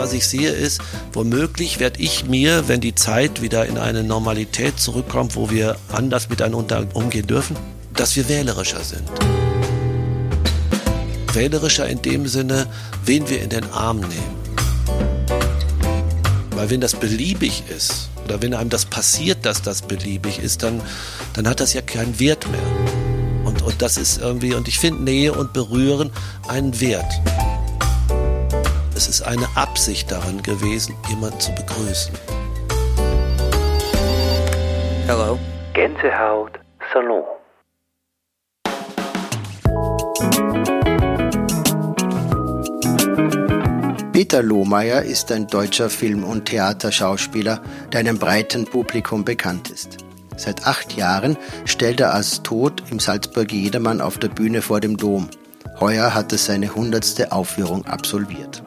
was ich sehe, ist, womöglich werde ich mir, wenn die Zeit wieder in eine Normalität zurückkommt, wo wir anders miteinander umgehen dürfen, dass wir wählerischer sind. Wählerischer in dem Sinne, wen wir in den Arm nehmen. Weil wenn das beliebig ist, oder wenn einem das passiert, dass das beliebig ist, dann, dann hat das ja keinen Wert mehr. Und, und das ist irgendwie, und ich finde Nähe und Berühren einen Wert. Es ist eine Absicht daran gewesen, jemanden zu begrüßen. Hello. Gänsehaut Salon. Peter Lohmeier ist ein deutscher Film- und Theaterschauspieler, der einem breiten Publikum bekannt ist. Seit acht Jahren stellt er als Tod im Salzburger Jedermann auf der Bühne vor dem Dom. Heuer hat er seine hundertste Aufführung absolviert.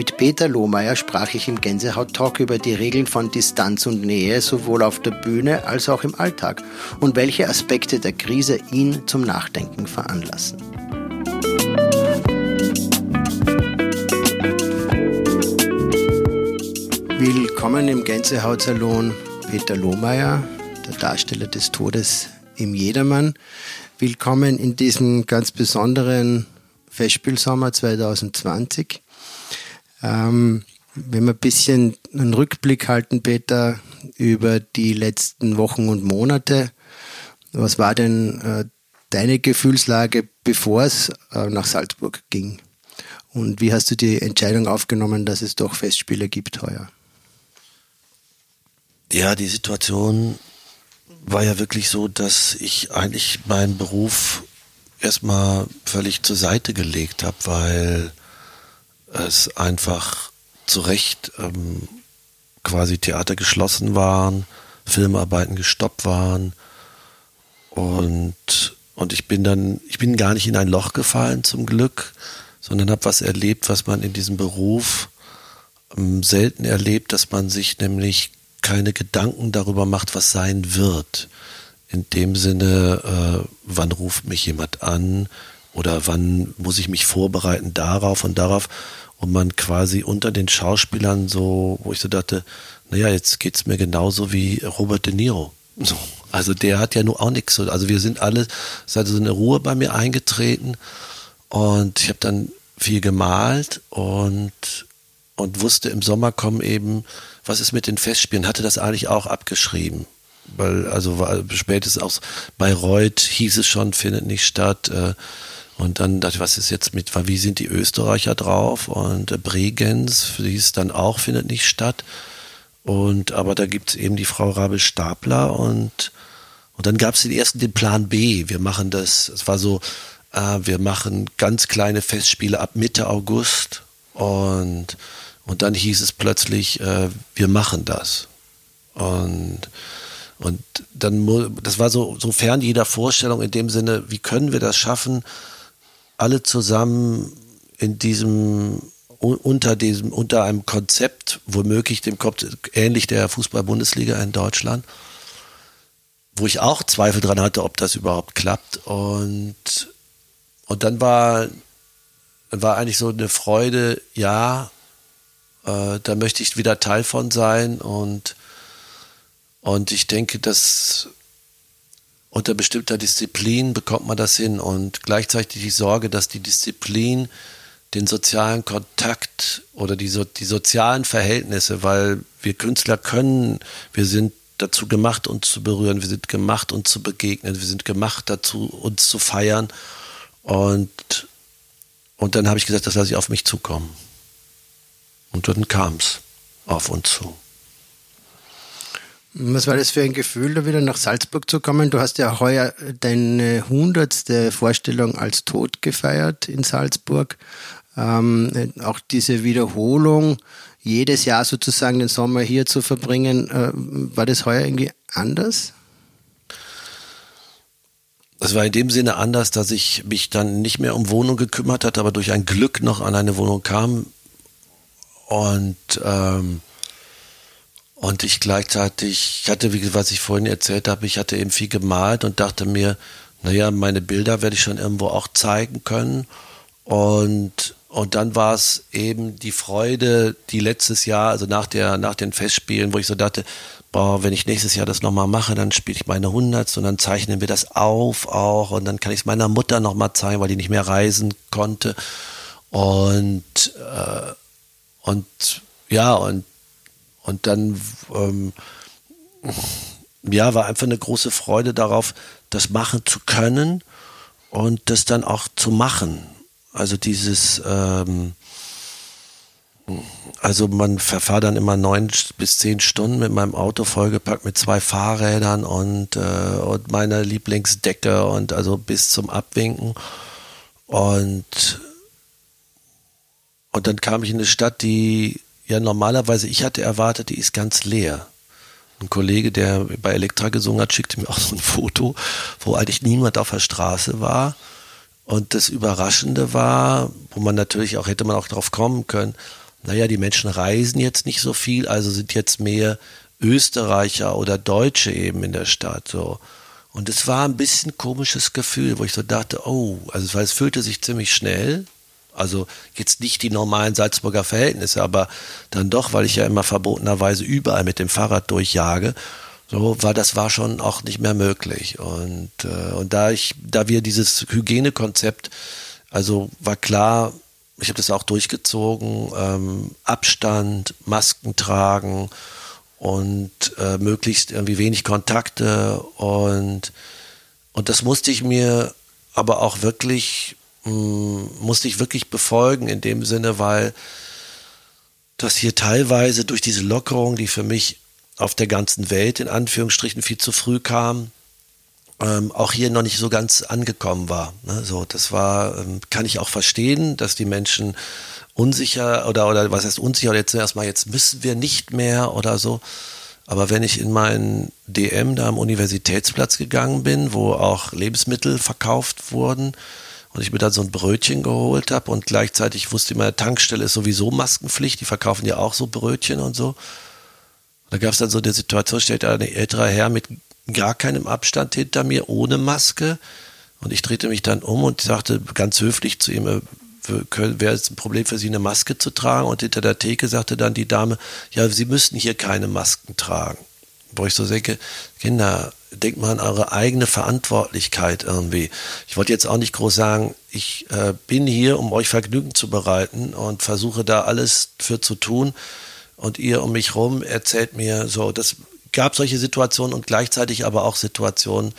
Mit Peter Lohmeier sprach ich im Gänsehaut-Talk über die Regeln von Distanz und Nähe sowohl auf der Bühne als auch im Alltag und welche Aspekte der Krise ihn zum Nachdenken veranlassen. Willkommen im Gänsehautsalon Peter Lohmeier, der Darsteller des Todes im Jedermann. Willkommen in diesem ganz besonderen Festspielsommer 2020. Ähm, wenn wir ein bisschen einen Rückblick halten, Peter, über die letzten Wochen und Monate, was war denn äh, deine Gefühlslage, bevor es äh, nach Salzburg ging? Und wie hast du die Entscheidung aufgenommen, dass es doch Festspiele gibt heuer? Ja, die Situation war ja wirklich so, dass ich eigentlich meinen Beruf erstmal völlig zur Seite gelegt habe, weil es einfach zu Recht ähm, quasi Theater geschlossen waren, Filmarbeiten gestoppt waren und und ich bin dann, ich bin gar nicht in ein Loch gefallen zum Glück, sondern habe was erlebt, was man in diesem Beruf ähm, selten erlebt, dass man sich nämlich keine Gedanken darüber macht, was sein wird. In dem Sinne, äh, wann ruft mich jemand an oder wann muss ich mich vorbereiten darauf und darauf. Und man quasi unter den Schauspielern so, wo ich so dachte, naja, jetzt geht's mir genauso wie Robert De Niro. So. Also der hat ja nur auch nichts. Also wir sind alle, es hat so eine Ruhe bei mir eingetreten und ich habe dann viel gemalt und und wusste, im Sommer kommen eben, was ist mit den Festspielen, hatte das eigentlich auch abgeschrieben. Weil, also war spätestens auch bei Reut hieß es schon, findet nicht statt. Äh, und dann dachte ich, was ist jetzt mit, wie sind die Österreicher drauf? Und äh, Bregenz hieß dann auch, findet nicht statt. Und aber da gibt es eben die Frau Rabel Stapler und, und dann gab es den ersten den Plan B. Wir machen das, es war so, äh, wir machen ganz kleine Festspiele ab Mitte August und und dann hieß es plötzlich, äh, wir machen das. Und, und dann, das war so, so fern jeder Vorstellung in dem Sinne, wie können wir das schaffen, alle zusammen in diesem, unter diesem, unter einem Konzept, womöglich dem Kopf, ähnlich der Fußball-Bundesliga in Deutschland, wo ich auch Zweifel dran hatte, ob das überhaupt klappt. Und, und dann war, war eigentlich so eine Freude, ja, äh, da möchte ich wieder Teil von sein und, und ich denke, dass unter bestimmter Disziplin bekommt man das hin und gleichzeitig die Sorge, dass die Disziplin den sozialen Kontakt oder die, so, die sozialen Verhältnisse, weil wir Künstler können, wir sind dazu gemacht, uns zu berühren, wir sind gemacht, uns zu begegnen, wir sind gemacht dazu, uns zu feiern. Und, und dann habe ich gesagt, das lasse ich auf mich zukommen. Und dann kam es auf uns zu. Was war das für ein Gefühl, da wieder nach Salzburg zu kommen? Du hast ja heuer deine hundertste Vorstellung als Tod gefeiert in Salzburg. Ähm, auch diese Wiederholung, jedes Jahr sozusagen den Sommer hier zu verbringen, äh, war das heuer irgendwie anders? Es war in dem Sinne anders, dass ich mich dann nicht mehr um Wohnung gekümmert hatte, aber durch ein Glück noch an eine Wohnung kam, und, ähm, und ich gleichzeitig, ich hatte, wie was ich vorhin erzählt habe, ich hatte eben viel gemalt und dachte mir, naja, meine Bilder werde ich schon irgendwo auch zeigen können. Und, Und dann war es eben die Freude, die letztes Jahr, also nach, der, nach den Festspielen, wo ich so dachte, boah, wenn ich nächstes Jahr das nochmal mache, dann spiele ich meine Hundertste und dann zeichnen wir das auf auch und dann kann ich es meiner Mutter nochmal zeigen, weil die nicht mehr reisen konnte. Und, äh, und ja, und, und dann ähm, ja, war einfach eine große Freude darauf, das machen zu können und das dann auch zu machen. Also dieses, ähm, also man verfahrt dann immer neun bis zehn Stunden mit meinem Auto vollgepackt mit zwei Fahrrädern und, äh, und meiner Lieblingsdecke und also bis zum Abwinken. Und, und dann kam ich in eine Stadt, die ja normalerweise, ich hatte erwartet, die ist ganz leer. Ein Kollege, der bei Elektra gesungen hat, schickte mir auch so ein Foto, wo eigentlich niemand auf der Straße war. Und das Überraschende war, wo man natürlich auch hätte man auch drauf kommen können, naja, die Menschen reisen jetzt nicht so viel, also sind jetzt mehr Österreicher oder Deutsche eben in der Stadt. So. Und es war ein bisschen komisches Gefühl, wo ich so dachte, oh, also es fühlte sich ziemlich schnell. Also jetzt nicht die normalen Salzburger Verhältnisse, aber dann doch, weil ich ja immer verbotenerweise überall mit dem Fahrrad durchjage, so war das war schon auch nicht mehr möglich. Und, äh, und da ich, da wir dieses Hygienekonzept, also war klar, ich habe das auch durchgezogen, ähm, Abstand, Masken tragen und äh, möglichst irgendwie wenig Kontakte und, und das musste ich mir aber auch wirklich, mh, hm, musste ich wirklich befolgen in dem Sinne, weil das hier teilweise durch diese Lockerung, die für mich auf der ganzen Welt in Anführungsstrichen viel zu früh kam, ähm, auch hier noch nicht so ganz angekommen war. Ne? So, das war, ähm, kann ich auch verstehen, dass die Menschen unsicher oder, oder was heißt unsicher, oder jetzt erstmal, jetzt müssen wir nicht mehr oder so. Aber wenn ich in meinen DM da am Universitätsplatz gegangen bin, wo auch Lebensmittel verkauft wurden, und ich mir dann so ein Brötchen geholt habe und gleichzeitig wusste ich, meine Tankstelle ist sowieso Maskenpflicht, die verkaufen ja auch so Brötchen und so. Da gab es dann so eine Situation, da ein älterer Herr mit gar keinem Abstand hinter mir, ohne Maske. Und ich drehte mich dann um und sagte ganz höflich zu ihm, äh, wäre es ein Problem für Sie, eine Maske zu tragen? Und hinter der Theke sagte dann die Dame, ja, Sie müssten hier keine Masken tragen. Wo ich so denke, Kinder, denkt mal an eure eigene Verantwortlichkeit irgendwie. Ich wollte jetzt auch nicht groß sagen, ich äh, bin hier, um euch Vergnügen zu bereiten und versuche da alles für zu tun. Und ihr um mich rum erzählt mir so, das gab solche Situationen und gleichzeitig aber auch Situationen,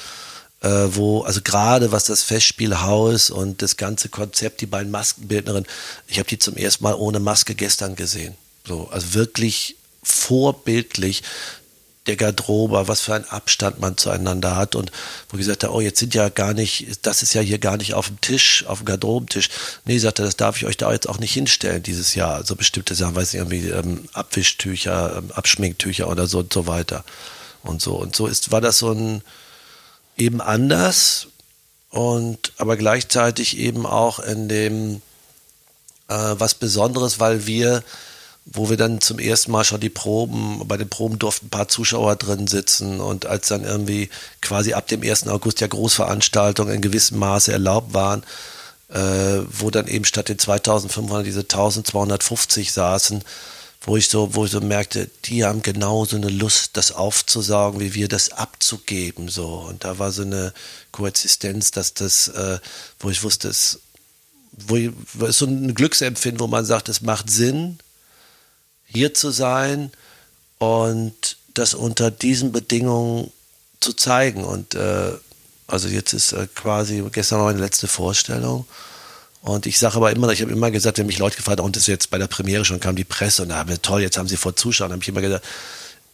äh, wo, also gerade was das Festspielhaus und das ganze Konzept, die beiden Maskenbildnerinnen, ich habe die zum ersten Mal ohne Maske gestern gesehen. So, also wirklich vorbildlich der Garderobe, was für einen Abstand man zueinander hat und wo gesagt hat, oh, jetzt sind ja gar nicht, das ist ja hier gar nicht auf dem Tisch, auf dem Garderobentisch. Nee, sagte, das darf ich euch da jetzt auch nicht hinstellen dieses Jahr. Also bestimmte Sachen, weiß ich irgendwie ähm, Abwischtücher, ähm, Abschminktücher oder so und so weiter. Und so und so ist, war das so ein eben anders und aber gleichzeitig eben auch in dem äh, was Besonderes, weil wir wo wir dann zum ersten Mal schon die Proben, bei den Proben durften ein paar Zuschauer drin sitzen und als dann irgendwie quasi ab dem 1. August ja Großveranstaltungen in gewissem Maße erlaubt waren, äh, wo dann eben statt den 2500 diese 1250 saßen, wo ich so, wo ich so merkte, die haben genauso eine Lust, das aufzusaugen, wie wir das abzugeben, so. Und da war so eine Koexistenz, dass das, äh, wo ich wusste, es, wo ich, so ein Glücksempfinden, wo man sagt, es macht Sinn, hier zu sein und das unter diesen Bedingungen zu zeigen. Und äh, also jetzt ist äh, quasi gestern noch eine letzte Vorstellung. Und ich sage aber immer, ich habe immer gesagt, wenn mich Leute gefragt haben, und das ist jetzt bei der Premiere schon kam die Presse und da haben wir toll, jetzt haben sie vor Zuschauern, habe ich immer gesagt,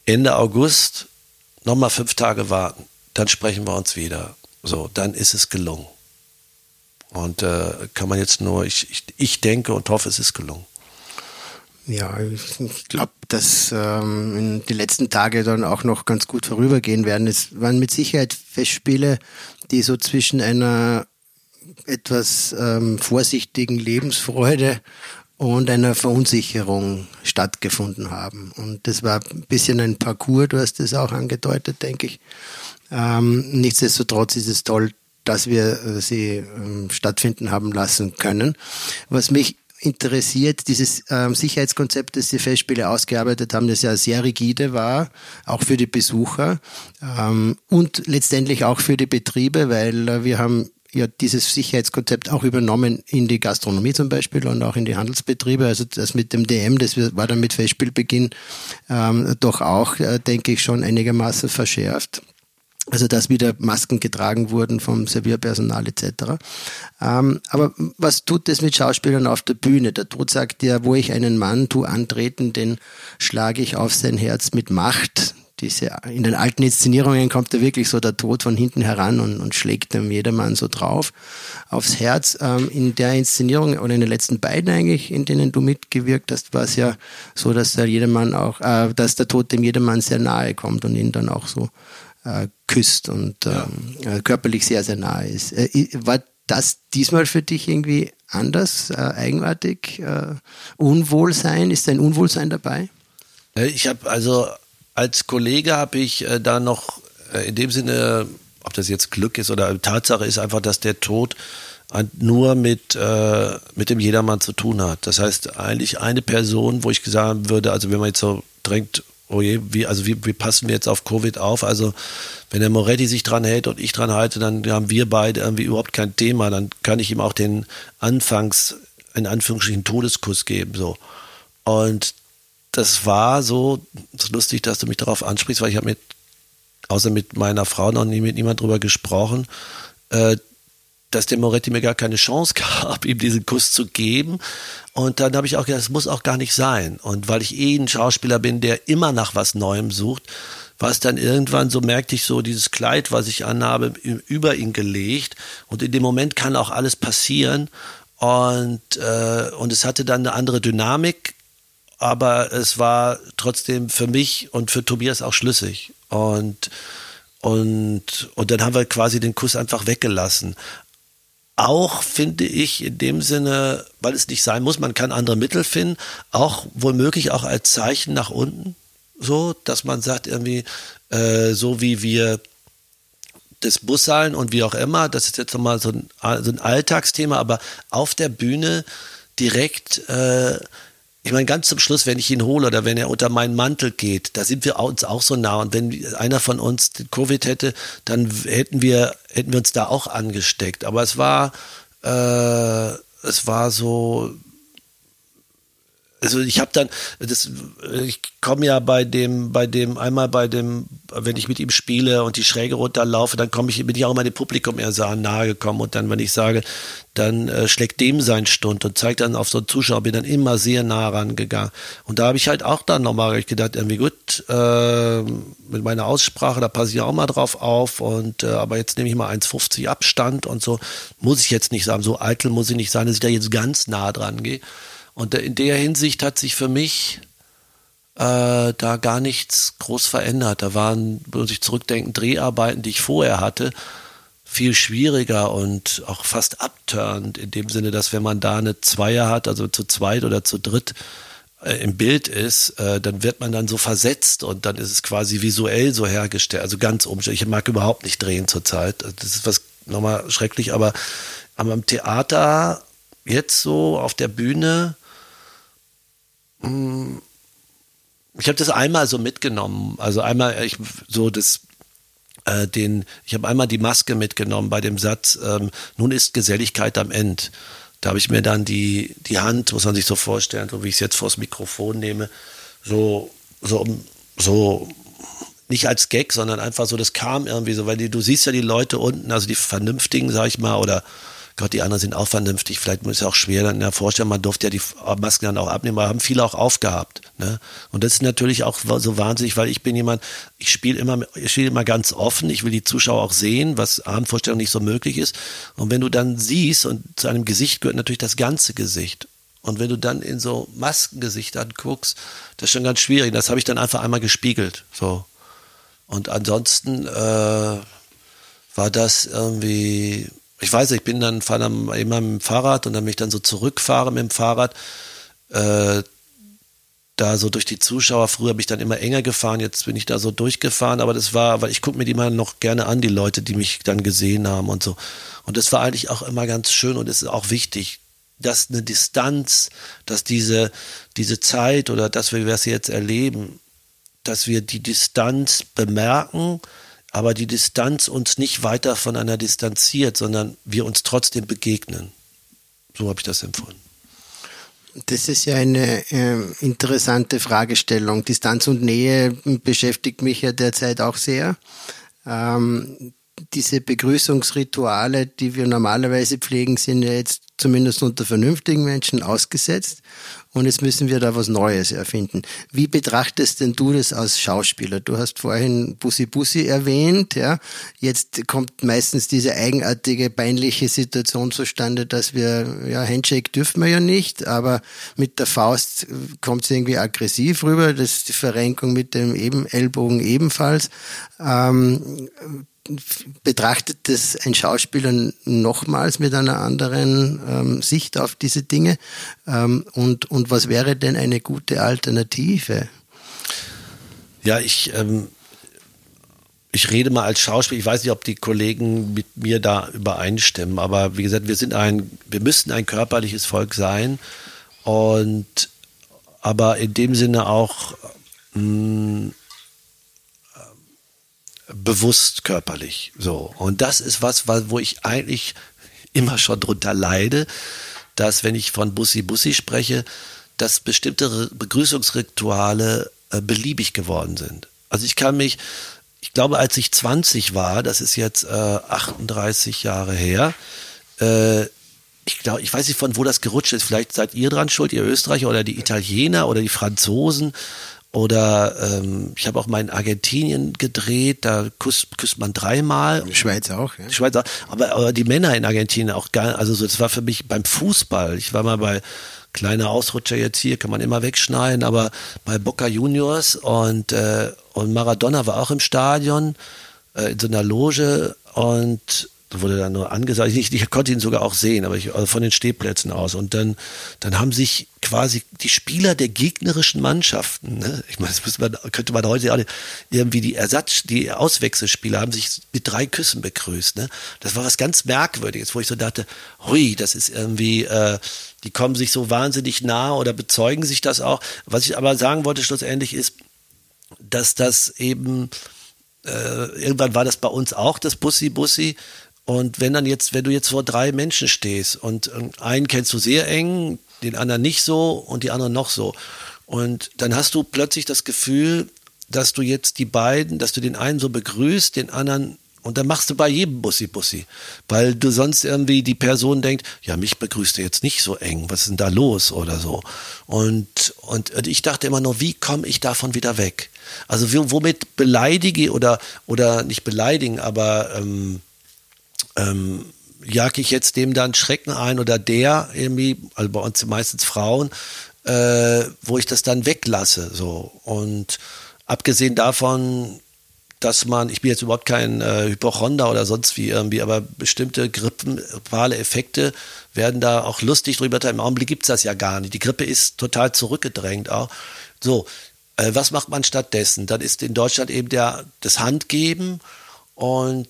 Ende August nochmal fünf Tage warten, dann sprechen wir uns wieder. So, dann ist es gelungen. Und äh, kann man jetzt nur, ich, ich, ich denke und hoffe, es ist gelungen. Ja, ich glaube, dass ähm, die letzten Tage dann auch noch ganz gut vorübergehen werden. Es waren mit Sicherheit Festspiele, die so zwischen einer etwas ähm, vorsichtigen Lebensfreude und einer Verunsicherung stattgefunden haben. Und das war ein bisschen ein Parcours, du hast das auch angedeutet, denke ich. Ähm, nichtsdestotrotz ist es toll, dass wir äh, sie ähm, stattfinden haben lassen können. Was mich interessiert, dieses ähm, Sicherheitskonzept, das die Festspiele ausgearbeitet haben, das ja sehr rigide war, auch für die Besucher ähm, und letztendlich auch für die Betriebe, weil äh, wir haben ja dieses Sicherheitskonzept auch übernommen in die Gastronomie zum Beispiel und auch in die Handelsbetriebe. Also das mit dem DM, das war dann mit Festspielbeginn ähm, doch auch, äh, denke ich, schon einigermaßen verschärft. Also dass wieder Masken getragen wurden vom Servierpersonal etc. Ähm, aber was tut das mit Schauspielern auf der Bühne? Der Tod sagt ja, wo ich einen Mann tu antreten, den schlage ich auf sein Herz mit Macht. Diese, in den alten Inszenierungen kommt da wirklich so der Tod von hinten heran und, und schlägt dem jedermann so drauf aufs Herz. Ähm, in der Inszenierung oder in den letzten beiden eigentlich, in denen du mitgewirkt hast, war es ja so, dass der jedermann auch, äh, dass der Tod dem jedermann sehr nahe kommt und ihn dann auch so äh, küsst und ähm, äh, körperlich sehr, sehr nahe ist. Äh, war das diesmal für dich irgendwie anders, äh, eigenartig, äh, Unwohlsein? Ist ein Unwohlsein dabei? Ich habe also als Kollege habe ich da noch in dem Sinne, ob das jetzt Glück ist oder Tatsache ist einfach, dass der Tod nur mit, äh, mit dem Jedermann zu tun hat. Das heißt, eigentlich eine Person, wo ich gesagt würde, also wenn man jetzt so drängt, oh je, wie, also wie, wie passen wir jetzt auf Covid auf? Also wenn der Moretti sich dran hält und ich dran halte, dann haben wir beide irgendwie überhaupt kein Thema. Dann kann ich ihm auch den Anfangs, in Anführungsstrichen, Todeskuss geben. So. Und das war so, ist lustig, dass du mich darauf ansprichst, weil ich habe mit, außer mit meiner Frau noch nie mit niemand drüber gesprochen. Äh, dass der Moretti mir gar keine Chance gab, ihm diesen Kuss zu geben. Und dann habe ich auch gedacht, das muss auch gar nicht sein. Und weil ich eh ein Schauspieler bin, der immer nach was Neuem sucht, war es dann irgendwann so, merkte ich so, dieses Kleid, was ich anhabe, über ihn gelegt. Und in dem Moment kann auch alles passieren. Und, äh, und es hatte dann eine andere Dynamik, aber es war trotzdem für mich und für Tobias auch schlüssig. Und, und, und dann haben wir quasi den Kuss einfach weggelassen auch, finde ich, in dem Sinne, weil es nicht sein muss, man kann andere Mittel finden, auch womöglich auch als Zeichen nach unten, so, dass man sagt irgendwie, äh, so wie wir das Bussallen und wie auch immer, das ist jetzt nochmal so ein, so ein Alltagsthema, aber auf der Bühne direkt äh, ich meine, ganz zum Schluss, wenn ich ihn hole oder wenn er unter meinen Mantel geht, da sind wir uns auch so nah. Und wenn einer von uns Covid hätte, dann hätten wir, hätten wir uns da auch angesteckt. Aber es war, äh, es war so, also ich habe dann, das, ich komme ja bei dem, bei dem, einmal bei dem, wenn ich mit ihm spiele und die Schräge runterlaufe, dann komme ich, bin ich auch immer dem Publikum eher sehr nahe gekommen und dann, wenn ich sage, dann äh, schlägt dem sein Stund und zeigt dann auf so einen Zuschauer, bin dann immer sehr nah rangegangen. Und da habe ich halt auch dann nochmal gedacht, irgendwie gut, äh, mit meiner Aussprache, da passe ich auch mal drauf auf und äh, aber jetzt nehme ich mal 1,50 Abstand und so, muss ich jetzt nicht sagen, so eitel muss ich nicht sein, dass ich da jetzt ganz nah dran gehe. Und in der Hinsicht hat sich für mich äh, da gar nichts groß verändert. Da waren, muss ich zurückdenken, Dreharbeiten, die ich vorher hatte, viel schwieriger und auch fast abturnt, in dem Sinne, dass wenn man da eine Zweier hat, also zu zweit oder zu dritt äh, im Bild ist, äh, dann wird man dann so versetzt und dann ist es quasi visuell so hergestellt. Also ganz umständlich. Ich mag überhaupt nicht drehen zurzeit. Das ist was nochmal schrecklich, aber, aber im Theater jetzt so auf der Bühne ich habe das einmal so mitgenommen. Also einmal ich so das äh, den ich habe einmal die Maske mitgenommen bei dem Satz ähm, nun ist Geselligkeit am Ende. Da habe ich mir dann die die Hand, muss man sich so vorstellen, so wie ich es jetzt vors Mikrofon nehme, so so so nicht als Gag, sondern einfach so, das kam irgendwie so, weil die, du siehst ja die Leute unten, also die Vernünftigen, sag ich mal, oder Gott, die anderen sind auch vernünftig. Vielleicht ist es auch schwer dann ja vorstellen, man durfte ja die Masken dann auch abnehmen, aber haben viele auch aufgehabt. Ne? Und das ist natürlich auch so wahnsinnig, weil ich bin jemand, ich spiele immer, ich spiele immer ganz offen. Ich will die Zuschauer auch sehen, was Abendvorstellung nicht so möglich ist. Und wenn du dann siehst, und zu einem Gesicht gehört natürlich das ganze Gesicht. Und wenn du dann in so Maskengesichtern guckst, das ist schon ganz schwierig. Das habe ich dann einfach einmal gespiegelt. So. Und ansonsten äh, war das irgendwie ich weiß, ich bin dann fahre dann immer mit dem Fahrrad und dann mich dann so zurückfahre mit dem Fahrrad. Äh, da so durch die Zuschauer. Früher bin ich dann immer enger gefahren, jetzt bin ich da so durchgefahren, aber das war, weil ich gucke mir die mal noch gerne an, die Leute, die mich dann gesehen haben und so. Und das war eigentlich auch immer ganz schön und es ist auch wichtig, dass eine Distanz, dass diese, diese Zeit oder dass wir das jetzt erleben, dass wir die Distanz bemerken, aber die Distanz uns nicht weiter voneinander distanziert, sondern wir uns trotzdem begegnen. So habe ich das empfunden. Das ist ja eine äh, interessante Fragestellung. Distanz und Nähe beschäftigt mich ja derzeit auch sehr. Ähm, diese Begrüßungsrituale, die wir normalerweise pflegen, sind ja jetzt zumindest unter vernünftigen Menschen ausgesetzt. Und jetzt müssen wir da was Neues erfinden. Wie betrachtest denn du das als Schauspieler? Du hast vorhin Bussi Bussi erwähnt, ja. Jetzt kommt meistens diese eigenartige, peinliche Situation zustande, dass wir, ja, Handshake dürfen wir ja nicht, aber mit der Faust kommt es irgendwie aggressiv rüber. Das ist die Verrenkung mit dem eben Ellbogen ebenfalls. Ähm, betrachtet das ein Schauspieler nochmals mit einer anderen ähm, Sicht auf diese Dinge? Ähm, und, und was wäre denn eine gute Alternative? Ja, ich, ähm, ich rede mal als Schauspieler. Ich weiß nicht, ob die Kollegen mit mir da übereinstimmen, aber wie gesagt, wir sind ein, wir müssten ein körperliches Volk sein und aber in dem Sinne auch mh, mm, bewusst körperlich. So. Und das ist was, wo ich eigentlich immer schon drunter leide, dass wenn ich von Bussi Bussi spreche, dass bestimmte Begrüßungsrituale äh, beliebig geworden sind. Also ich kann mich, ich glaube, als ich 20 war, das ist jetzt äh, 38 Jahre her, äh, ich glaube, ich weiß nicht, von wo das gerutscht ist. Vielleicht seid ihr dran schuld, ihr Österreicher oder die Italiener oder die Franzosen oder ähm, ich habe auch mal in Argentinien gedreht, da küsst, küsst man dreimal. Die Schweiz auch, ja. Die Schweiz auch. Aber, aber die Männer in Argentinien auch gar also so, das war für mich beim Fußball. Ich war mal bei kleiner Ausrutscher jetzt hier, kann man immer wegschneiden, aber bei Boca Juniors und, äh, und Maradona war auch im Stadion äh, in so einer Loge und wurde dann nur angesagt. Ich, ich, konnte ihn sogar auch sehen, aber ich, also von den Stehplätzen aus. Und dann, dann haben sich quasi die Spieler der gegnerischen Mannschaften, ne? ich meine, das man, könnte man heute auch irgendwie die Ersatz, die Auswechselspieler haben sich mit drei Küssen begrüßt. Ne? Das war was ganz Merkwürdiges, wo ich so dachte, hui, das ist irgendwie, äh, die kommen sich so wahnsinnig nah oder bezeugen sich das auch. Was ich aber sagen wollte schlussendlich ist, dass das eben äh, irgendwann war das bei uns auch das Bussi Bussi und wenn dann jetzt, wenn du jetzt vor drei Menschen stehst und einen kennst du sehr eng, den anderen nicht so und die anderen noch so. Und dann hast du plötzlich das Gefühl, dass du jetzt die beiden, dass du den einen so begrüßt, den anderen und dann machst du bei jedem Bussi Bussi, weil du sonst irgendwie die Person denkt, ja, mich begrüßt er jetzt nicht so eng, was ist denn da los oder so. Und, und, und ich dachte immer nur, wie komme ich davon wieder weg? Also womit beleidige oder, oder nicht beleidigen, aber ähm, ähm, jag ich jetzt dem dann Schrecken ein oder der irgendwie, also bei uns meistens Frauen, äh, wo ich das dann weglasse. So. Und abgesehen davon, dass man, ich bin jetzt überhaupt kein äh, Hypochonder oder sonst wie irgendwie, aber bestimmte grippale Effekte werden da auch lustig drüber. Im Augenblick gibt es das ja gar nicht. Die Grippe ist total zurückgedrängt auch. So, äh, was macht man stattdessen? Dann ist in Deutschland eben der, das Handgeben und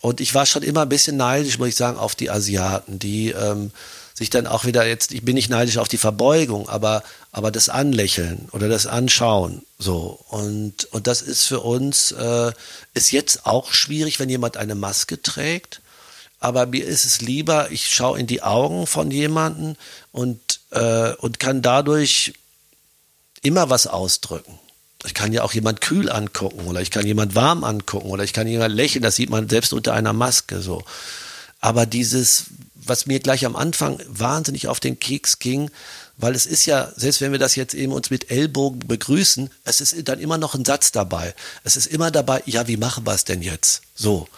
und ich war schon immer ein bisschen neidisch, muss ich sagen, auf die Asiaten, die ähm, sich dann auch wieder jetzt, ich bin nicht neidisch auf die Verbeugung, aber, aber das Anlächeln oder das Anschauen, so. Und, und das ist für uns, äh, ist jetzt auch schwierig, wenn jemand eine Maske trägt. Aber mir ist es lieber, ich schaue in die Augen von jemandem und, äh, und kann dadurch immer was ausdrücken. Ich kann ja auch jemand kühl angucken oder ich kann jemand warm angucken oder ich kann jemand lächeln, das sieht man selbst unter einer Maske so. Aber dieses, was mir gleich am Anfang wahnsinnig auf den Keks ging, weil es ist ja, selbst wenn wir das jetzt eben uns mit Ellbogen begrüßen, es ist dann immer noch ein Satz dabei. Es ist immer dabei, ja, wie machen wir es denn jetzt? So.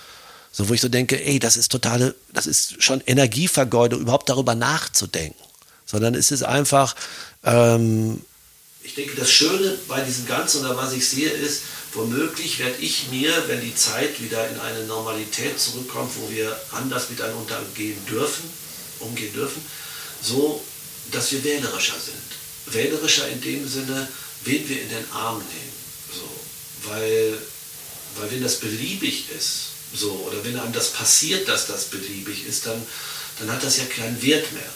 So, wo ich so denke, ey, das ist totale, das ist schon Energievergeudung, überhaupt darüber nachzudenken. Sondern es ist einfach, ähm, ich denke, das Schöne bei diesem Ganzen oder was ich sehe, ist, womöglich werde ich mir, wenn die Zeit wieder in eine Normalität zurückkommt, wo wir anders miteinander umgehen dürfen, umgehen dürfen, so, dass wir wählerischer sind. Wählerischer in dem Sinne, wen wir in den Arm nehmen. So, weil, weil wenn das beliebig ist, so, oder wenn einem das passiert, dass das beliebig ist, dann, dann hat das ja keinen Wert mehr.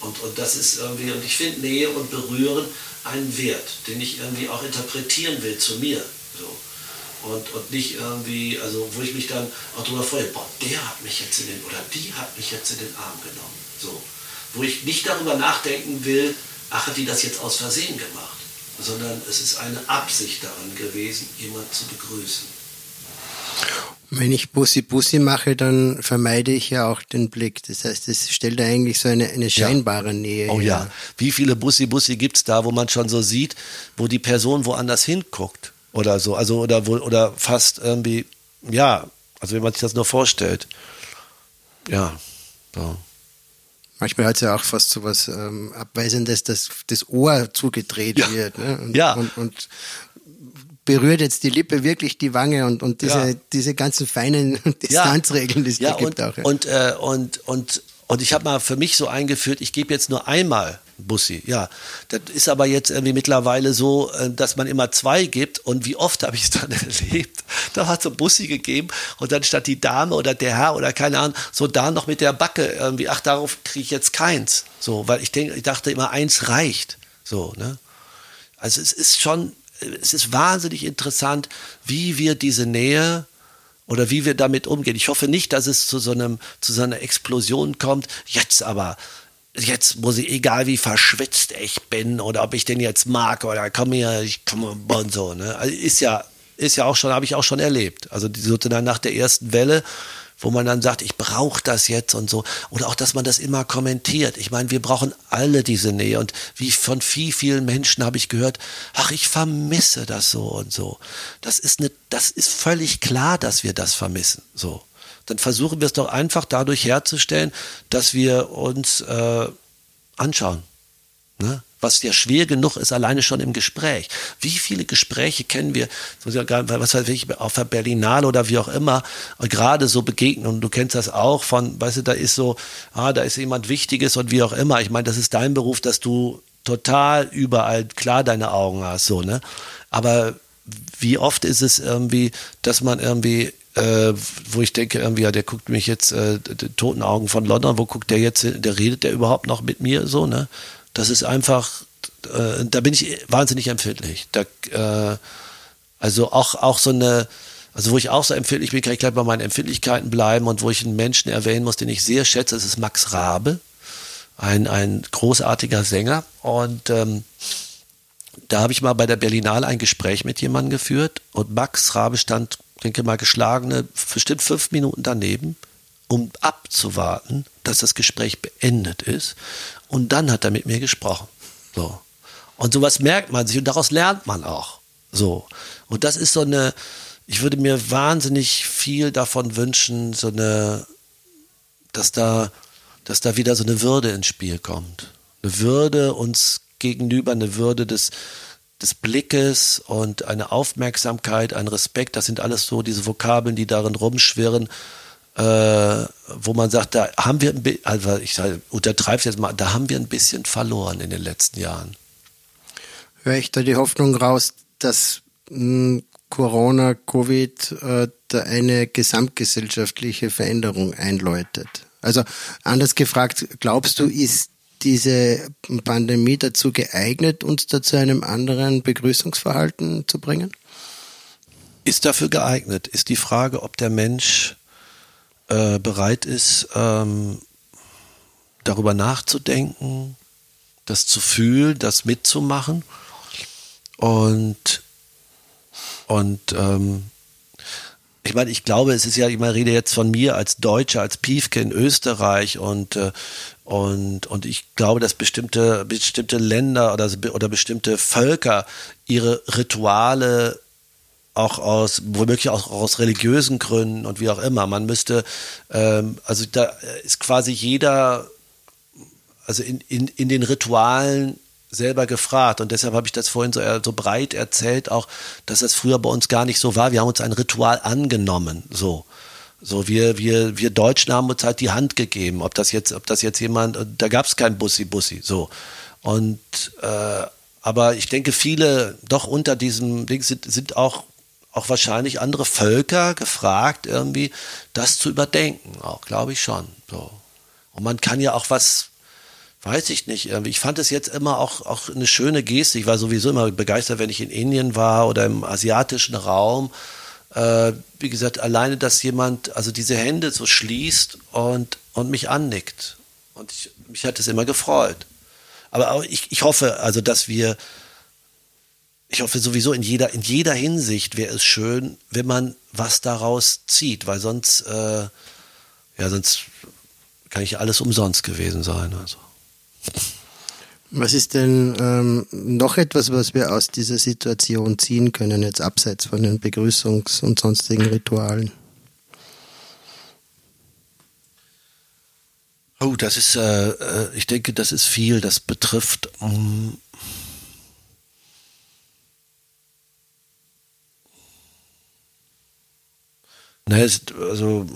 Und, und das ist irgendwie, und ich finde Nähe und Berühren einen Wert, den ich irgendwie auch interpretieren will zu mir. So. Und, und nicht irgendwie, also wo ich mich dann auch darüber freue, boah, der hat mich jetzt in den, oder die hat mich jetzt in den Arm genommen. So. Wo ich nicht darüber nachdenken will, ach, hat die das jetzt aus Versehen gemacht, sondern es ist eine Absicht daran gewesen, jemand zu begrüßen. Wenn ich Bussi Bussi mache, dann vermeide ich ja auch den Blick. Das heißt, es stellt eigentlich so eine, eine scheinbare ja. Nähe Oh her. ja. Wie viele Bussi Bussi gibt es da, wo man schon so sieht, wo die Person woanders hinguckt oder so, also oder wo, oder fast irgendwie, ja, also wenn man sich das nur vorstellt. Ja. So. Manchmal hat es ja auch fast so was ähm, Abweisendes, dass das Ohr zugedreht Ja. wird. Ne? Und, Ja. und, und berührt jetzt die Lippe wirklich die Wange und, und diese, Ja. diese ganzen feinen Distanzregeln, die es ja, da gibt und, auch. Ja. Und, äh, und, und, und ich habe mal für mich so eingeführt, ich gebe jetzt nur einmal Bussi. Ja, das ist aber jetzt irgendwie mittlerweile so, äh, dass man immer zwei gibt. Und wie oft habe ich es dann erlebt? Da hat so ein Bussi gegeben und dann statt die Dame oder der Herr oder keine Ahnung, so da noch mit der Backe irgendwie, ach, darauf kriege ich jetzt keins. So, weil ich denke, ich dachte immer, eins reicht. So, ne? Also es ist schon, es ist wahnsinnig interessant, wie wir diese Nähe oder wie wir damit umgehen. Ich hoffe nicht, dass es zu so einem, zu so einer Explosion kommt. Jetzt aber, jetzt muss ich, egal wie verschwitzt ich bin oder ob ich den jetzt mag oder komm hier, ich komme und so. Ne? Also ist ja, ist ja auch schon, habe ich auch schon erlebt. Also sozusagen nach der ersten Welle, wo man dann sagt, ich brauche das jetzt und so. Oder auch, dass man das immer kommentiert. Ich meine, wir brauchen alle diese Nähe. Und wie von viel, vielen Menschen habe ich gehört, ach, ich vermisse das so und so. Das ist, eine, das ist völlig klar, dass wir das vermissen. So. Dann versuchen wir es doch einfach dadurch herzustellen, dass wir uns äh, anschauen. Ne? Was ja schwer genug ist, alleine schon im Gespräch. Wie viele Gespräche kennen wir, was weiß ich, auf der Berlinale oder wie auch immer, gerade so begegnen und du kennst das auch von, weißt du, da ist so, ah, da ist jemand Wichtiges und wie auch immer. Ich meine, das ist dein Beruf, dass du total überall klar deine Augen hast, so, ne? Aber wie oft ist es irgendwie, dass man irgendwie äh, wo ich denke, irgendwie, ja, der guckt mich jetzt, äh, die toten Augen von London, wo guckt der jetzt? Der redet der überhaupt noch mit mir so, ne? Das ist einfach, äh, da bin ich wahnsinnig empfindlich. Da, äh, also auch, auch so eine, also wo ich auch so empfindlich bin, kann ich gleich bei meinen Empfindlichkeiten bleiben und wo ich einen Menschen erwähnen muss, den ich sehr schätze, das ist Max Rabe, ein, ein großartiger Sänger. Und ähm, da habe ich mal bei der Berlinale ein Gespräch mit jemandem geführt und Max Rabe stand, denke mal, geschlagene, bestimmt fünf Minuten daneben, um abzuwarten, dass das Gespräch beendet ist. Und dann hat er mit mir gesprochen. So. Und sowas merkt man sich und daraus lernt man auch. So. Und das ist so eine, ich würde mir wahnsinnig viel davon wünschen, so eine, dass da, dass da wieder so eine Würde ins Spiel kommt. Eine Würde uns gegenüber, eine Würde des, des Blickes und eine Aufmerksamkeit, ein Respekt, das sind alles so diese Vokabeln, die darin rumschwirren, äh, wo man sagt, da haben wir, ein also ich untertreibe es jetzt mal, da haben wir ein bisschen verloren in den letzten Jahren. Höre ich da die Hoffnung raus, dass mh, Corona, Covid äh, da eine gesamtgesellschaftliche Veränderung einläutet? Also anders gefragt, glaubst du, ist diese Pandemie dazu geeignet, uns da zu einem anderen Begrüßungsverhalten zu bringen? Ist dafür geeignet, ist die Frage, ob der Mensch äh, bereit ist, ähm, darüber nachzudenken, das zu fühlen, das mitzumachen. Und, und ähm, ich meine, ich glaube, es ist ja, ich meine, rede jetzt von mir als Deutscher, als Piefke in Österreich und, äh, und, und ich glaube, dass bestimmte, bestimmte Länder oder, oder bestimmte Völker ihre Rituale auch aus, womöglich auch aus religiösen Gründen und wie auch immer. Man müsste, ähm, also da ist quasi jeder, also in, in, in den Ritualen selber gefragt. Und deshalb habe ich das vorhin so, äh, so breit erzählt, auch, dass das früher bei uns gar nicht so war. Wir haben uns ein Ritual angenommen, so. So, wir, wir, wir Deutschen haben uns halt die Hand gegeben. Ob das jetzt, ob das jetzt jemand, da gab es kein Bussi-Bussi, so. Und, äh, aber ich denke, viele doch unter diesem Ding sind, sind auch, auch wahrscheinlich andere Völker gefragt, irgendwie das zu überdenken, auch, glaube ich schon. So. Und man kann ja auch was, weiß ich nicht. Ich fand es jetzt immer auch, auch eine schöne Geste. Ich war sowieso immer begeistert, wenn ich in Indien war oder im asiatischen Raum. Äh, wie gesagt, alleine, dass jemand also diese Hände so schließt und, und mich annickt. Und ich, mich hat es immer gefreut. Aber auch ich, ich hoffe also, dass wir, ich hoffe sowieso in jeder, in jeder Hinsicht wäre es schön, wenn man was daraus zieht, weil sonst, äh, ja, sonst kann ich alles umsonst gewesen sein. Also. Was ist denn ähm, noch etwas, was wir aus dieser Situation ziehen können, jetzt abseits von den Begrüßungs- und sonstigen Ritualen? Oh, das ist, äh, äh ich denke, das ist viel. Das betrifft. Um, ne, also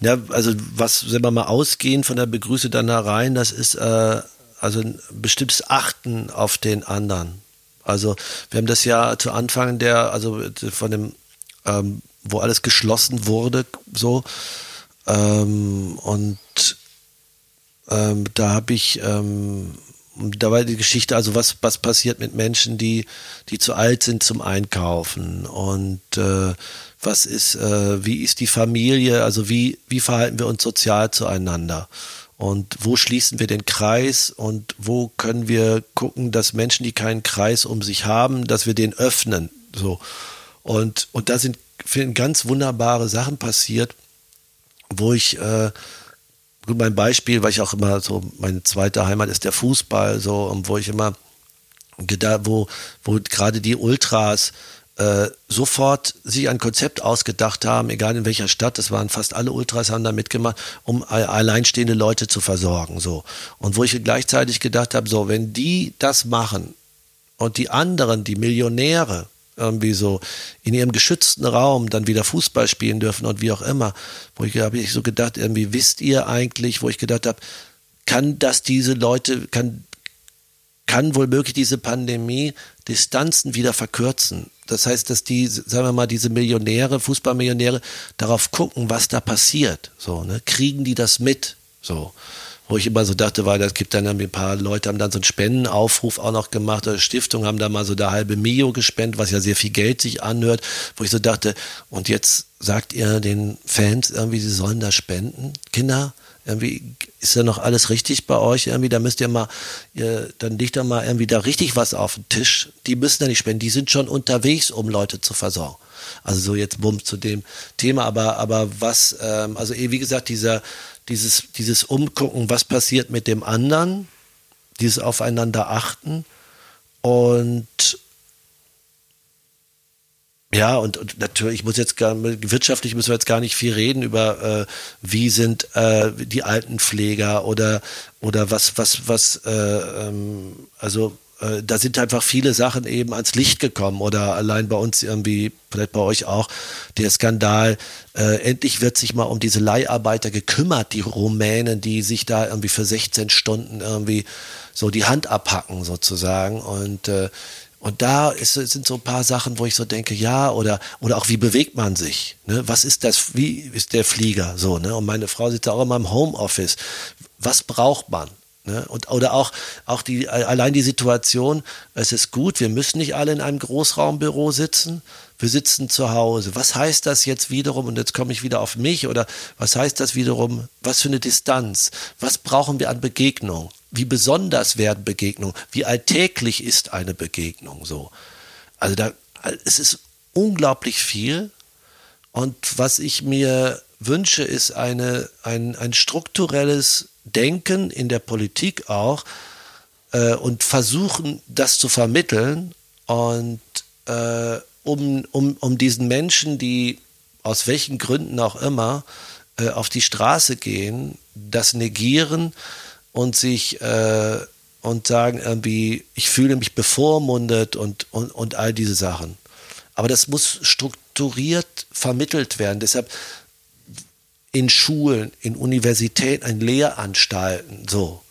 Ja, also was, wenn wir mal ausgehen von der Begrüße dann da rein, das ist äh, also ein bestimmtes Achten auf den anderen. Also wir haben das ja zu Anfang der, also von dem, ähm, wo alles geschlossen wurde, so ähm, und ähm, da habe ich ähm, da war die Geschichte, also was, was passiert mit Menschen, die, die zu alt sind zum Einkaufen? Und äh, was ist, äh, wie ist die Familie, also wie, wie verhalten wir uns sozial zueinander? Und wo schließen wir den Kreis? Und wo können wir gucken, dass Menschen, die keinen Kreis um sich haben, dass wir den öffnen, so. Und, und da sind ganz wunderbare Sachen passiert, wo ich, äh, mein Beispiel, weil ich auch immer so, meine zweite Heimat ist der Fußball, so, wo ich immer, wo, wo gerade die Ultras äh, sofort sich ein Konzept ausgedacht haben, egal in welcher Stadt, das waren fast alle Ultras, haben da mitgemacht, um alleinstehende Leute zu versorgen. So. Und wo ich gleichzeitig gedacht habe, so, wenn die das machen und die anderen, die Millionäre, irgendwie so in ihrem geschützten Raum dann wieder Fußball spielen dürfen und wie auch immer, wo ich habe ich so gedacht, irgendwie wisst ihr eigentlich, wo ich gedacht habe, kann das diese Leute, kann kann wohl möglich diese Pandemie Distanzen wieder verkürzen. Das heißt, dass die, sagen wir mal, diese Millionäre, Fußballmillionäre darauf gucken, was da passiert. So, ne? Kriegen die das mit? So. Wo ich immer so dachte, weil es gibt dann ein paar Leute, haben dann so einen Spendenaufruf auch noch gemacht, oder Stiftungen haben da mal so der halbe Mio gespendet, was ja sehr viel Geld sich anhört, wo ich so dachte, und jetzt sagt ihr den Fans irgendwie, sie sollen da spenden? Kinder, irgendwie ist ja noch alles richtig bei euch irgendwie, da müsst ihr mal, ihr, dann liegt da mal irgendwie da richtig was auf dem Tisch. Die müssen da nicht spenden, die sind schon unterwegs, um Leute zu versorgen. Also so jetzt bumm zu dem Thema, aber aber was, ähm, also eh, wie gesagt, dieser dieses dieses Umgucken, was passiert mit dem anderen, dieses Aufeinander achten und ja, und, und natürlich, ich muss jetzt gar, wirtschaftlich müssen wir jetzt gar nicht viel reden über, äh, wie sind äh, die Altenpfleger oder, oder was, was, was, äh, ähm, also äh, da sind einfach viele Sachen eben ans Licht gekommen oder allein bei uns irgendwie, vielleicht bei euch auch, der Skandal, äh, endlich wird sich mal um diese Leiharbeiter gekümmert, die Rumänen, die sich da irgendwie für 16 Stunden irgendwie so die Hand abhacken sozusagen und äh, und da ist, sind so ein paar Sachen, wo ich so denke, ja, oder, oder auch wie bewegt man sich? Ne? Was ist das, wie ist der Flieger? So, ne? Und meine Frau sitzt auch immer im Homeoffice. Was braucht man? Ne? Und, oder auch, auch die, allein die Situation, es ist gut, wir müssen nicht alle in einem Großraumbüro sitzen, wir sitzen zu Hause. Was heißt das jetzt wiederum, und jetzt komme ich wieder auf mich, oder was heißt das wiederum, was für eine Distanz? Was brauchen wir an Begegnung? wie besonders werden Begegnungen, wie alltäglich ist eine Begegnung so. Also da, es ist unglaublich viel. Und was ich mir wünsche, ist eine, ein, ein strukturelles Denken in der Politik auch äh, und versuchen, das zu vermitteln und äh, um, um, um diesen Menschen, die aus welchen Gründen auch immer äh, auf die Straße gehen, das negieren, und sich äh, und sagen irgendwie, ich fühle mich bevormundet und, und, und all diese Sachen. Aber das muss strukturiert vermittelt werden. Deshalb in Schulen, in Universitäten, in Lehranstalten, so.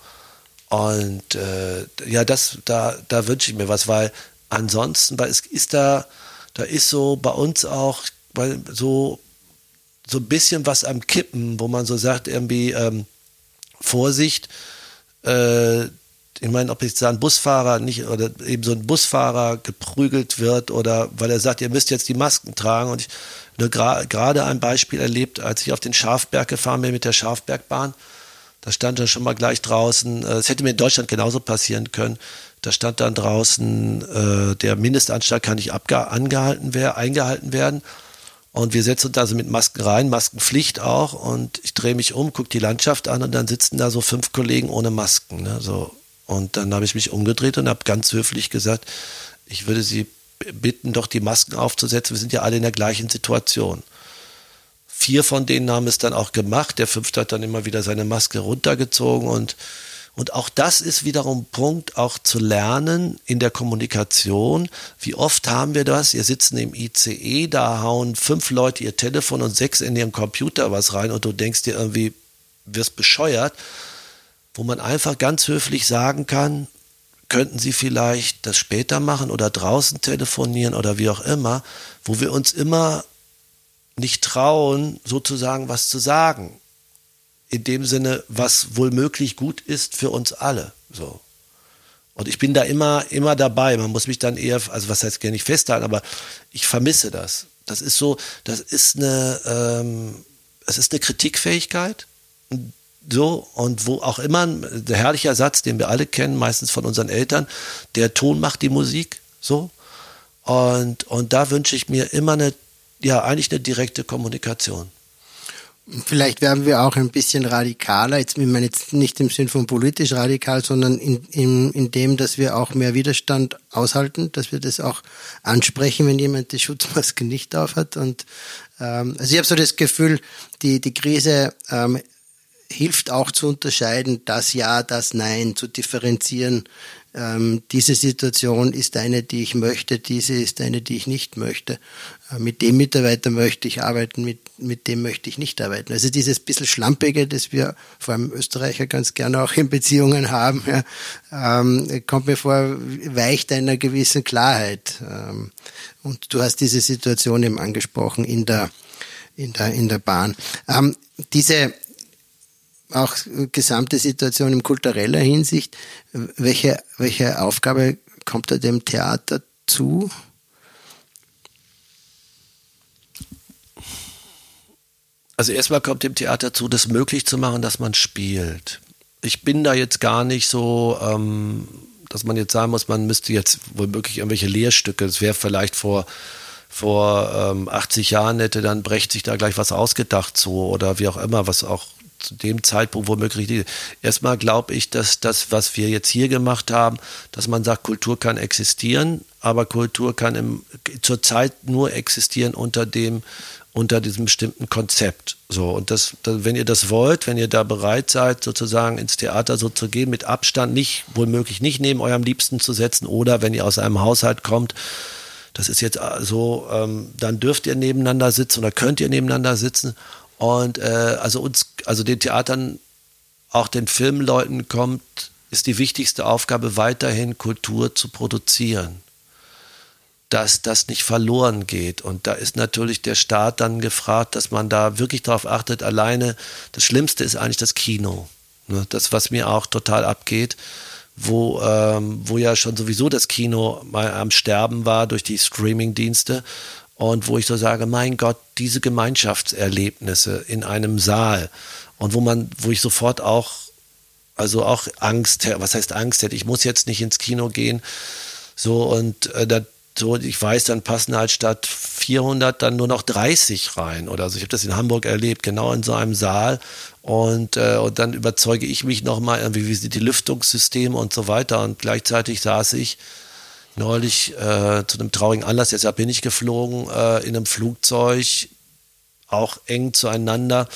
Und äh, ja, das, da, da wünsche ich mir was, weil ansonsten, weil es ist da, da ist so bei uns auch, weil so so ein bisschen was am Kippen, wo man so sagt, irgendwie, ähm, Vorsicht, äh, ich meine, ob jetzt da ein Busfahrer nicht oder eben so ein Busfahrer geprügelt wird oder weil er sagt, ihr müsst jetzt die Masken tragen. Und ich habe gerade ein Beispiel erlebt, als ich auf den Schafberg gefahren bin mit der Schafbergbahn. Da stand dann schon mal gleich draußen, äh, es hätte mir in Deutschland genauso passieren können. Da stand dann draußen, äh, der Mindestanstalt kann nicht angehalten werden, eingehalten werden. Und wir setzen uns also mit Masken rein, Maskenpflicht auch. Und ich drehe mich um, gucke die Landschaft an und dann sitzen da so fünf Kollegen ohne Masken. Ne? So. Und dann habe ich mich umgedreht und habe ganz höflich gesagt, ich würde Sie bitten, doch die Masken aufzusetzen. Wir sind ja alle in der gleichen Situation. Vier von denen haben es dann auch gemacht. Der fünfte hat dann immer wieder seine Maske runtergezogen und und auch das ist wiederum Punkt, auch zu lernen in der Kommunikation. Wie oft haben wir das? Ihr sitzen im ICE, da hauen fünf Leute ihr Telefon und sechs in ihren Computer was rein und du denkst dir irgendwie, wirst bescheuert. Wo man einfach ganz höflich sagen kann, könnten Sie vielleicht das später machen oder draußen telefonieren oder wie auch immer, wo wir uns immer nicht trauen, sozusagen was zu sagen in dem Sinne, was wohl möglich gut ist für uns alle. So. Und ich bin da immer, immer dabei. Man muss mich dann eher, also was heißt gar nicht festhalten, aber ich vermisse das. Das ist so, das ist eine, ähm, es ist eine Kritikfähigkeit. So, und wo auch immer, der herrliche Satz, den wir alle kennen, meistens von unseren Eltern, der Ton macht die Musik, so. Und, und da wünsche ich mir immer eine, ja, eigentlich eine direkte Kommunikation. Vielleicht werden wir auch ein bisschen radikaler, jetzt, ich meine jetzt nicht im Sinn von politisch radikal, sondern in, in, in dem, dass wir auch mehr Widerstand aushalten, dass wir das auch ansprechen, wenn jemand die Schutzmaske nicht aufhat. Und ähm, also ich habe so das Gefühl, die, die Krise ähm, hilft auch zu unterscheiden, das Ja, das Nein, zu differenzieren, ähm, diese Situation ist eine, die ich möchte, diese ist eine, die ich nicht möchte. Äh, mit dem Mitarbeiter möchte ich arbeiten, mit, mit dem möchte ich nicht arbeiten. Also dieses bisschen Schlampige, das wir vor allem Österreicher ganz gerne auch in Beziehungen haben, ja, ähm, kommt mir vor, weicht einer gewissen Klarheit. Ähm, und du hast diese Situation eben angesprochen in der, in der, in der Bahn. Ähm, diese, auch gesamte Situation in kultureller Hinsicht. Welche, welche Aufgabe kommt da dem Theater zu? Also erstmal kommt dem Theater zu, das möglich zu machen, dass man spielt. Ich bin da jetzt gar nicht so, ähm, dass man jetzt sagen muss, man müsste jetzt womöglich irgendwelche Lehrstücke, das wäre vielleicht vor vor ähm, 80 Jahren hätte dann Brecht sich da gleich was ausgedacht so oder wie auch immer, was auch zu dem Zeitpunkt womöglich. Erstmal glaube ich, dass das, was wir jetzt hier gemacht haben, dass man sagt, Kultur kann existieren, aber Kultur kann zurzeit nur existieren unter dem, unter diesem bestimmten Konzept. So, und das, wenn ihr das wollt, wenn ihr da bereit seid, sozusagen ins Theater so zu gehen, mit Abstand nicht, womöglich nicht neben eurem Liebsten zu setzen, oder wenn ihr aus einem Haushalt kommt, das ist jetzt so, ähm, dann dürft ihr nebeneinander sitzen oder könnt ihr nebeneinander sitzen und äh, also uns, also den Theatern, auch den Filmleuten kommt, ist die wichtigste Aufgabe weiterhin Kultur zu produzieren. Dass das nicht verloren geht. Und da ist natürlich der Staat dann gefragt, dass man da wirklich darauf achtet. Alleine, das Schlimmste ist eigentlich das Kino. Ne? Das, was mir auch total abgeht, wo, ähm, wo ja schon sowieso das Kino mal am Sterben war durch die Streaming-Dienste und wo ich so sage, mein Gott, diese Gemeinschaftserlebnisse in einem Saal. Und wo man, wo ich sofort auch, also auch Angst, was heißt Angst? Hätte, ich muss jetzt nicht ins Kino gehen, so und äh, da, so, ich weiß, dann passen halt statt 400 dann nur noch 30 rein oder so. Ich habe das in Hamburg erlebt, genau in so einem Saal. Und, äh, und dann überzeuge ich mich nochmal, irgendwie, wie sind die Lüftungssysteme und so weiter. Und gleichzeitig saß ich neulich äh, zu einem traurigen Anlass, deshalb bin ich geflogen, äh, in einem Flugzeug, auch eng zueinander.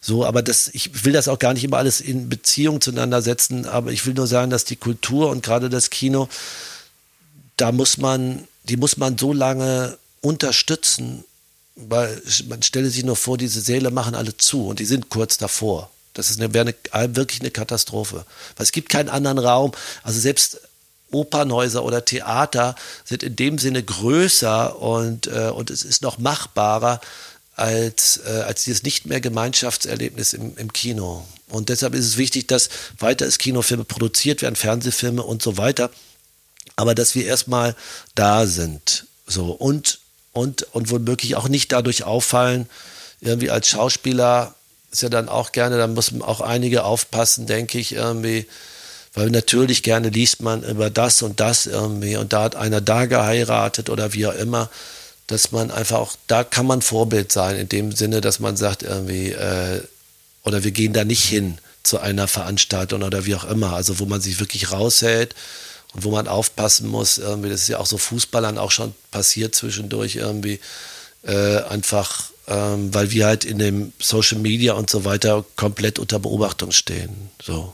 So, aber das, ich will das auch gar nicht immer alles in Beziehung zueinander setzen, aber ich will nur sagen, dass die Kultur und gerade das Kino, da muss man, die muss man so lange unterstützen, weil man stelle sich nur vor, diese Säle machen alle zu und die sind kurz davor. Das ist eine, wäre eine, wirklich eine Katastrophe. Weil es gibt keinen anderen Raum. Also selbst Opernhäuser oder Theater sind in dem Sinne größer und, äh, und es ist noch machbarer als, äh, als dieses nicht mehr Gemeinschaftserlebnis im, im Kino. Und deshalb ist es wichtig, dass weiter Kinofilme produziert werden, Fernsehfilme und so weiter. Aber dass wir erstmal da sind. So. Und, und, und womöglich auch nicht dadurch auffallen, irgendwie als Schauspieler ist ja dann auch gerne, da müssen auch einige aufpassen, denke ich, irgendwie, weil natürlich gerne liest man über das und das irgendwie und da hat einer da geheiratet oder wie auch immer, dass man einfach auch, da kann man Vorbild sein, in dem Sinne, dass man sagt irgendwie, äh, oder wir gehen da nicht hin zu einer Veranstaltung oder wie auch immer, also wo man sich wirklich raushält und wo man aufpassen muss, irgendwie, das ist ja auch so Fußballern auch schon passiert zwischendurch irgendwie, äh, einfach ähm, weil wir halt in dem Social Media und so weiter komplett unter Beobachtung stehen. So.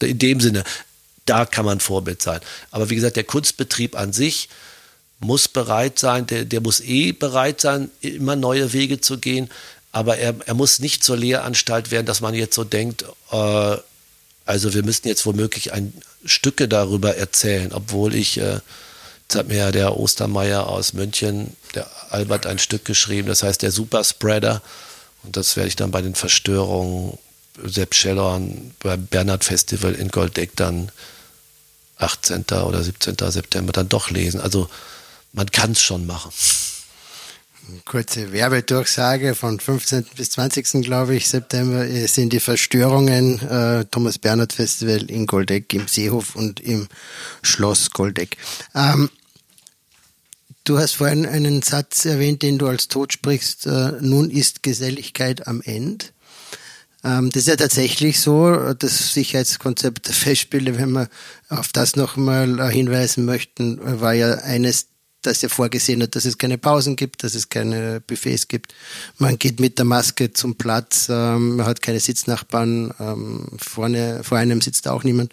In dem Sinne, da kann man Vorbild sein. Aber wie gesagt, der Kunstbetrieb an sich muss bereit sein, der, der muss eh bereit sein, immer neue Wege zu gehen. Aber er, er muss nicht zur Lehranstalt werden, dass man jetzt so denkt, äh, also wir müssten jetzt womöglich ein Stücke darüber erzählen, obwohl ich äh, Jetzt hat mir ja der Ostermeier aus München, der Albert, ein Stück geschrieben, das heißt der Superspreader. Und das werde ich dann bei den Verstörungen Sepp Schellorn beim Bernhard Festival in Goldeck dann 18. oder 17. September dann doch lesen. Also man kann es schon machen. Kurze Werbedurchsage von 15. bis 20. glaube ich September sind die Verstörungen äh, Thomas Bernhard Festival in Goldeck im Seehof und im Schloss Goldeck. Ähm, Du hast vorhin einen Satz erwähnt, den du als Tod sprichst. Äh, nun ist Geselligkeit am Ende. Ähm, das ist ja tatsächlich so. Das Sicherheitskonzept der Festspiele, wenn wir auf das nochmal äh, hinweisen möchten, war ja eines, das ja vorgesehen hat, dass es keine Pausen gibt, dass es keine Buffets gibt. Man geht mit der Maske zum Platz, ähm, man hat keine Sitznachbarn, ähm, vorne, vor einem sitzt auch niemand.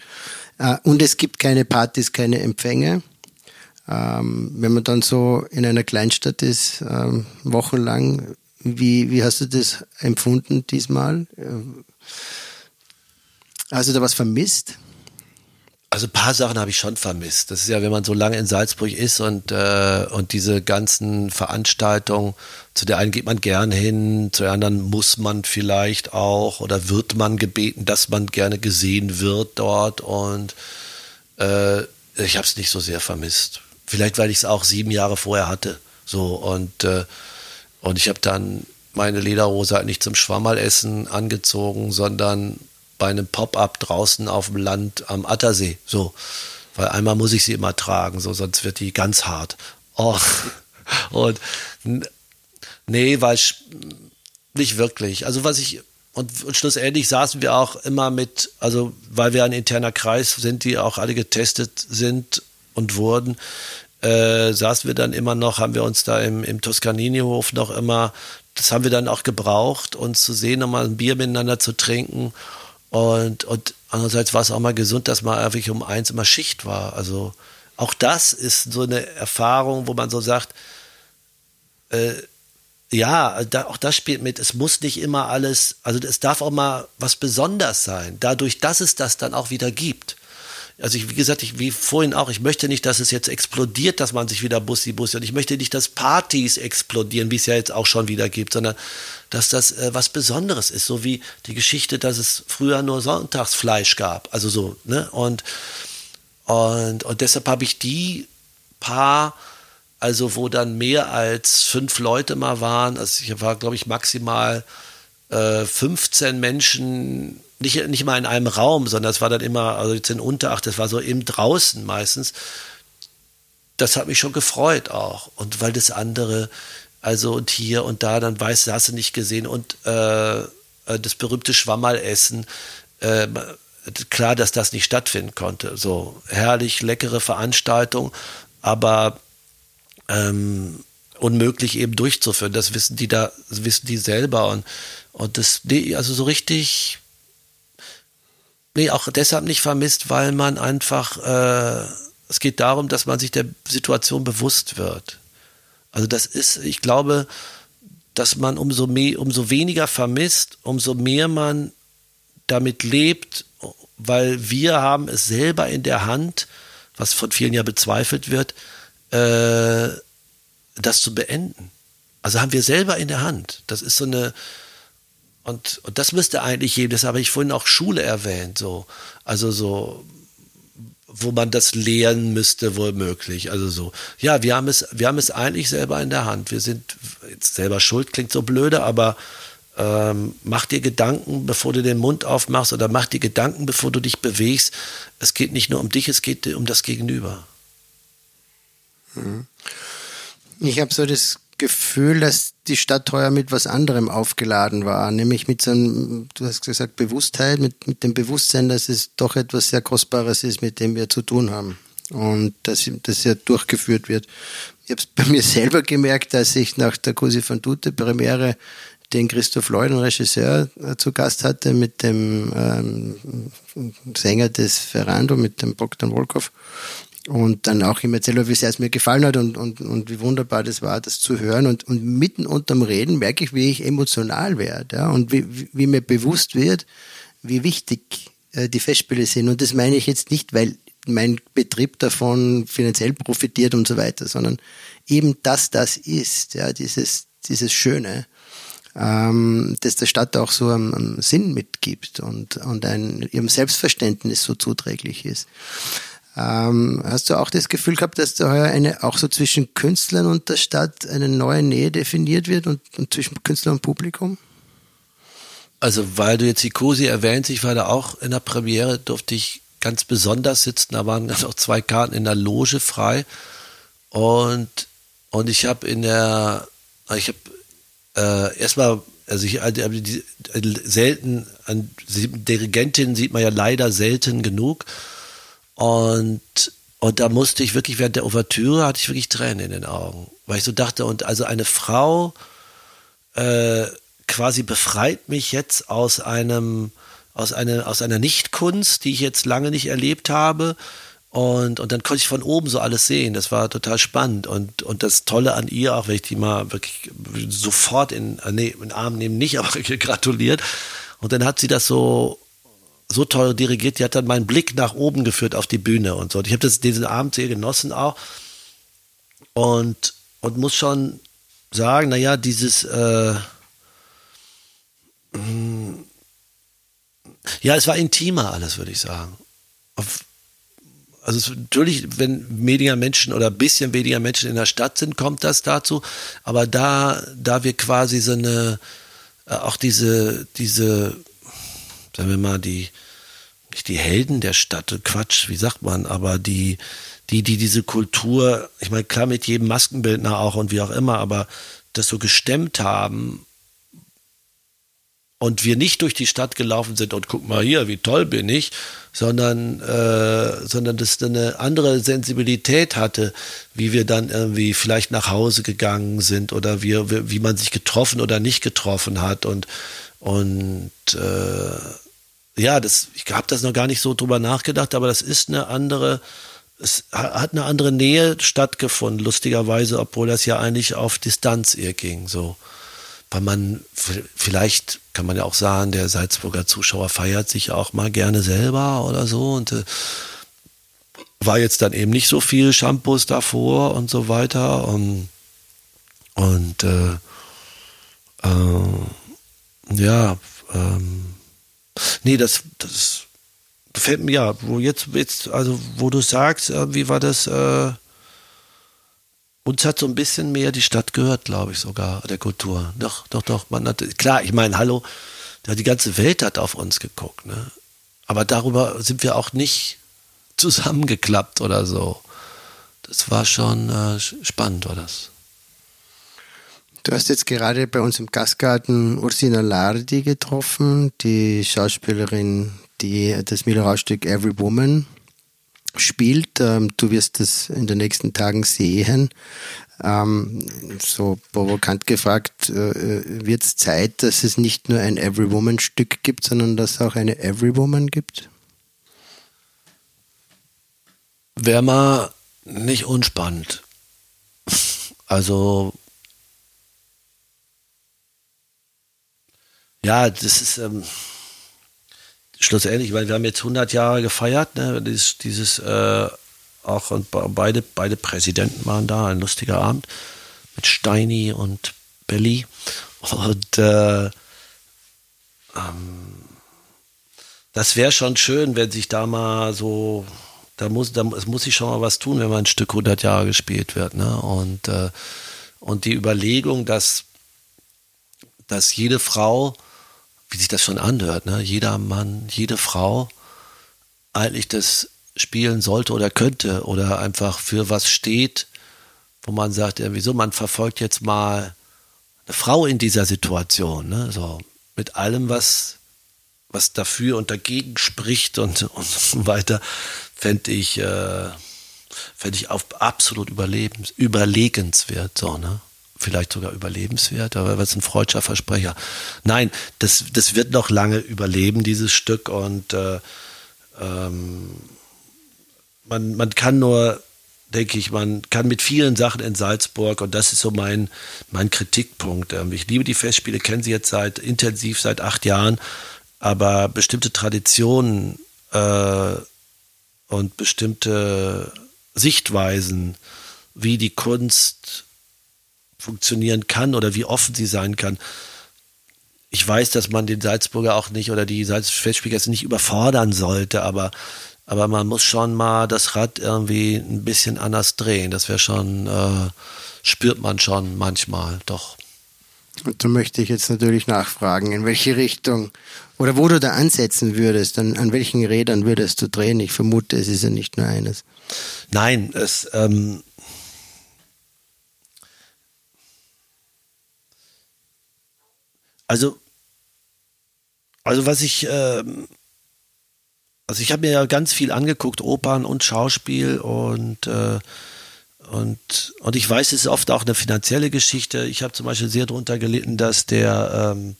Äh, und es gibt keine Partys, keine Empfänge. Wenn man dann so in einer Kleinstadt ist, wochenlang, wie, wie hast du das empfunden diesmal? Äh, hast du da was vermisst? Also ein paar Sachen habe ich schon vermisst. Das ist ja, wenn man so lange in Salzburg ist und, äh, und diese ganzen Veranstaltungen, zu der einen geht man gern hin, zu der anderen muss man vielleicht auch oder wird man gebeten, dass man gerne gesehen wird dort und äh, ich habe es nicht so sehr vermisst. Vielleicht, weil ich es auch sieben Jahre vorher hatte. So und, äh, und ich habe dann meine Lederhose halt nicht zum Schwammerlessen angezogen, sondern bei einem Pop-up draußen auf dem Land am Attersee. So. Weil einmal muss ich sie immer tragen, so, sonst wird die ganz hart. Oh. Und nee, weil ich nicht wirklich. Also was ich und, schlussendlich saßen wir auch immer mit, also weil wir ein interner Kreis sind, die auch alle getestet sind und wurden, äh, saßen wir dann immer noch, haben wir uns da im, im Toscanini-Hof noch immer, das haben wir dann auch gebraucht, uns zu sehen, nochmal ein Bier miteinander zu trinken. Und, und andererseits war es auch mal gesund, dass man wirklich um eins immer Schicht war. Also auch das ist so eine Erfahrung, wo man so sagt, äh, ja, da, auch das spielt mit. Es muss nicht immer alles, also es darf auch mal was Besonderes sein, dadurch, dass es das dann auch wieder gibt also ich, wie gesagt, ich, wie vorhin auch, ich möchte nicht, dass es jetzt explodiert, dass man sich wieder Bussi Bussi und ich möchte nicht, dass Partys explodieren, wie es ja jetzt auch schon wieder gibt, sondern dass das äh, was Besonderes ist, so wie die Geschichte, dass es früher nur Sonntagsfleisch gab, also so, ne, und, und, und deshalb habe ich die paar, also wo dann mehr als fünf Leute mal waren, also ich war, glaube ich, maximal äh, 15 Menschen nicht, nicht mal in einem Raum, sondern es war dann immer, also jetzt in Unteracht, das war so eben draußen meistens. Das hat mich schon gefreut auch. Und weil das andere, also und hier und da, dann weißt du, hast du nicht gesehen. Und äh, äh das berühmte Schwammerlessen, äh, klar, dass das nicht stattfinden konnte. So herrlich, leckere Veranstaltung, aber ähm, unmöglich eben durchzuführen. Das wissen die da, wissen die selber. Und, und das, also so richtig Nee, auch deshalb nicht vermisst, weil man einfach, äh, es geht darum, dass man sich der Situation bewusst wird. Also das ist, ich glaube, dass man umso mehr, umso weniger vermisst, umso mehr man damit lebt, weil wir haben es selber in der Hand, was von vielen ja bezweifelt wird, äh, das zu beenden. Also haben wir selber in der Hand. Das ist so eine, und, und das müsste eigentlich jedem, das habe ich vorhin auch Schule erwähnt, so. Also so, wo man das lehren müsste, womöglich. Also so, ja, wir haben es, wir haben es eigentlich selber in der Hand. Wir sind jetzt selber schuld, klingt so blöde, aber ähm, mach dir Gedanken, bevor du den Mund aufmachst oder mach dir Gedanken, bevor du dich bewegst. Es geht nicht nur um dich, es geht um das Gegenüber. Mhm. Ich habe so das Gefühl, dass die Stadt heuer mit was anderem aufgeladen war, nämlich mit so einem, du hast gesagt, Bewusstheit, mit, mit dem Bewusstsein, dass es doch etwas sehr Kostbares ist, mit dem wir zu tun haben und dass das ja durchgeführt wird. Ich habe es bei mir selber gemerkt, als ich nach der Cosi van Dute Premiere den Christoph Lloyd, den Regisseur, äh, zu Gast hatte mit dem ähm, Sänger des Ferrando, mit dem Bogdan Volkov und dann auch ihm erzählt, wie sehr es mir gefallen hat und, und, und wie wunderbar das war, das zu hören. Und, und mitten unterm Reden merke ich, wie ich emotional werde ja, und wie, wie mir bewusst wird, wie wichtig äh, die Festspiele sind. Und das meine ich jetzt nicht, weil mein Betrieb davon finanziell profitiert und so weiter, sondern eben, dass das ist, ja, dieses, dieses Schöne, ähm, das der Stadt auch so einen, einen Sinn mitgibt und, und ein, ihrem Selbstverständnis so zuträglich ist. Ähm, hast du auch das Gefühl gehabt, dass da eine, auch so zwischen Künstlern und der Stadt eine neue Nähe definiert wird und, und zwischen Künstler und Publikum? Also, weil du jetzt die Cosi erwähnst, ich war da auch in der Premiere, durfte ich ganz besonders sitzen. Da waren noch zwei Karten in der Loge frei. Und, und ich habe in der, ich habe äh, erstmal, also ich also die, selten, an Dirigentin sieht man ja leider selten genug. Und, und da musste ich wirklich, während der Ouvertüre hatte ich wirklich Tränen in den Augen. Weil ich so dachte, und also eine Frau äh, quasi befreit mich jetzt aus einem, aus einer, aus einer Nichtkunst, die ich jetzt lange nicht erlebt habe. Und, und dann konnte ich von oben so alles sehen. Das war total spannend. Und, und das Tolle an ihr, auch wenn ich die mal wirklich sofort in, äh, nee, in den Arm nehmen, nicht, aber gratuliert. Und dann hat sie das so so toll dirigiert, die hat dann meinen Blick nach oben geführt auf die Bühne und so. Und ich habe diesen Abend sehr genossen auch und, und muss schon sagen, naja, dieses, äh, mm, ja, es war intimer alles, würde ich sagen. Also es, natürlich, wenn weniger Menschen oder ein bisschen weniger Menschen in der Stadt sind, kommt das dazu. Aber da, da wir quasi so eine, äh, auch diese, diese sagen wir mal, die, nicht die Helden der Stadt, Quatsch, wie sagt man, aber die, die, die diese Kultur, ich meine, klar mit jedem Maskenbildner auch und wie auch immer, aber das so gestemmt haben und wir nicht durch die Stadt gelaufen sind und guck mal hier, wie toll bin ich, sondern, äh, sondern das eine andere Sensibilität hatte, wie wir dann irgendwie vielleicht nach Hause gegangen sind oder wie, wie man sich getroffen oder nicht getroffen hat und, und äh, ja, das, ich habe das noch gar nicht so drüber nachgedacht, aber das ist eine andere, es hat eine andere Nähe stattgefunden, lustigerweise, obwohl das ja eigentlich auf Distanz eher ging, so. Weil man, vielleicht kann man ja auch sagen, der Salzburger Zuschauer feiert sich auch mal gerne selber oder so und äh, war jetzt dann eben nicht so viel Shampoos davor und so weiter und, und äh, äh, ja, ähm, Nee, das, das gefällt mir, ja, wo jetzt, jetzt, also wo du sagst, wie war das, äh, uns hat so ein bisschen mehr die Stadt gehört, glaube ich sogar, der Kultur. Doch, doch, doch. Man hat, klar, ich meine, hallo, die ganze Welt hat auf uns geguckt, ne? Aber darüber sind wir auch nicht zusammengeklappt oder so. Das war schon äh, spannend, war das. Du hast jetzt gerade bei uns im Gastgarten Ursina Lardi getroffen, die Schauspielerin, die das Millerau-Stück Every Woman spielt. Ähm, du wirst das in den nächsten Tagen sehen. Ähm, so provokant gefragt, äh, wird es Zeit, dass es nicht nur ein Every Woman Stück gibt, sondern dass es auch eine Every Woman gibt? Wäre mal nicht unspannend. Also ja, das ist ähm, schlussendlich, weil wir haben jetzt 100 Jahre gefeiert, ne, dieses, dieses äh, auch und beide, beide Präsidenten waren da, ein lustiger Abend mit Steini und Belly. Und äh, ähm, das wäre schon schön, wenn sich da mal so, da muss, da muss sich schon mal was tun, wenn man ein Stück 100 Jahre gespielt wird. Ne? Und, äh, und die Überlegung, dass, dass jede Frau, wie sich das schon anhört, ne? jeder Mann, jede Frau eigentlich das spielen sollte oder könnte oder einfach für was steht, wo man sagt, ja, wieso, man verfolgt jetzt mal eine Frau in dieser Situation, ne? so mit allem, was, was dafür und dagegen spricht und, und so weiter, fände ich, äh, fände ich auf absolut überlebens, überlegenswert, so, ne? Vielleicht sogar überlebenswert, aber was ein freudscher Versprecher. Nein, das, das wird noch lange überleben, dieses Stück, und äh, ähm, man, man kann nur, denke ich, man kann mit vielen Sachen in Salzburg, und das ist so mein, mein Kritikpunkt. Ähm, ich liebe die Festspiele, kenne sie jetzt seit intensiv seit acht Jahren, aber bestimmte Traditionen äh, und bestimmte Sichtweisen, wie die Kunst funktionieren kann oder wie offen sie sein kann. Ich weiß, dass man den Salzburger auch nicht oder die Salzburger nicht überfordern sollte, aber aber man muss schon mal das Rad irgendwie ein bisschen anders drehen. Das wäre schon, äh, spürt man schon manchmal, doch. Und da möchte ich jetzt natürlich nachfragen, in welche Richtung oder wo du da ansetzen würdest, an, an welchen Rädern würdest du drehen? Ich vermute, es ist ja nicht nur eines. Nein, es, ähm, also, also was ich, ähm, also ich habe mir ja ganz viel angeguckt, Opern und Schauspiel und äh, und, und ich weiß, es ist oft auch eine finanzielle Geschichte. Ich habe zum Beispiel sehr darunter gelitten, dass der, ähm,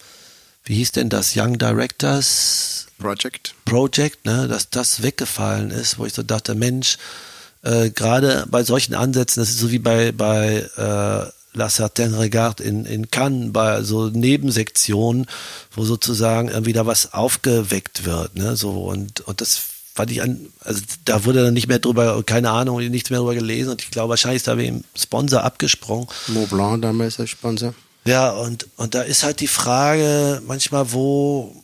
wie hieß denn das, Young Directors Project, Project ne, dass das weggefallen ist, wo ich so dachte, Mensch, äh, gerade bei solchen Ansätzen, das ist so wie bei, bei äh, La Certaine Regarde in, in Cannes, bei so Nebensektionen, wo sozusagen irgendwie da was aufgeweckt wird, ne, so und, und das fand ich an, also da wurde dann nicht mehr drüber, keine Ahnung, nichts mehr drüber gelesen und ich glaube, wahrscheinlich ist da wegen Sponsor abgesprungen. Montblanc damals als Sponsor. Ja, und, und da ist halt die Frage manchmal, wo,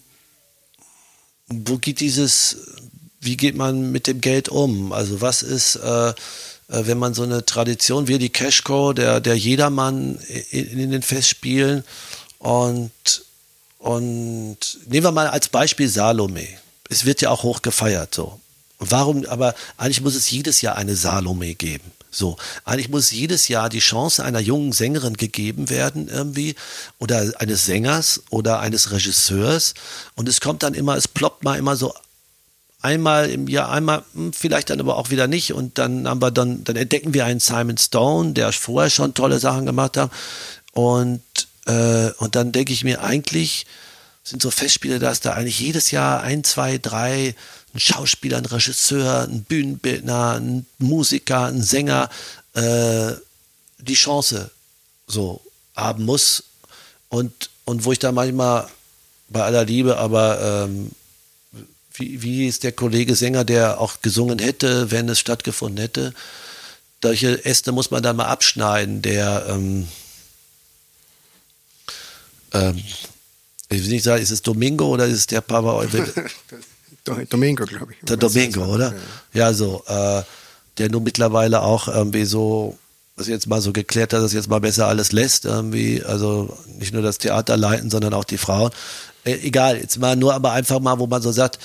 wo geht dieses, wie geht man mit dem Geld um? Also was ist, äh, wenn man so eine Tradition wie die Cashco, der, der Jedermann in, in den Festspielen und, und nehmen wir mal als Beispiel Salome. Es wird ja auch hoch gefeiert, so. warum, aber eigentlich muss es jedes Jahr eine Salome geben. So, eigentlich muss jedes Jahr die Chance einer jungen Sängerin gegeben werden, irgendwie, oder eines Sängers oder eines Regisseurs. Und es kommt dann immer, es ploppt mal immer so einmal im Jahr, einmal, hm, vielleicht dann aber auch wieder nicht. Und dann haben wir dann, dann entdecken wir einen Simon Stone, der vorher schon tolle Sachen gemacht hat. Und, äh, und dann denke ich mir, eigentlich sind so Festspiele, dass da eigentlich jedes Jahr ein, zwei, drei, ein Schauspieler, ein Regisseur, ein Bühnenbildner, ein Musiker, ein Sänger, äh, die Chance so haben muss. Und, und wo ich da manchmal bei aller Liebe, aber ähm, wie, wie ist der Kollege Sänger, der auch gesungen hätte, wenn es stattgefunden hätte. Solche Äste muss man dann mal abschneiden, der, ähm, ähm, ich will nicht sagen, ist es Domingo oder ist es der Papa? Domingo, glaube ich. Der Domingo, oder? Ja, so, äh, der nun mittlerweile auch irgendwie so, was jetzt mal so geklärt hat, dass jetzt mal besser alles lässt, irgendwie, also nicht nur das Theater leiten, sondern auch die Frauen. Äh, egal, jetzt mal nur aber einfach mal, wo man so sagt,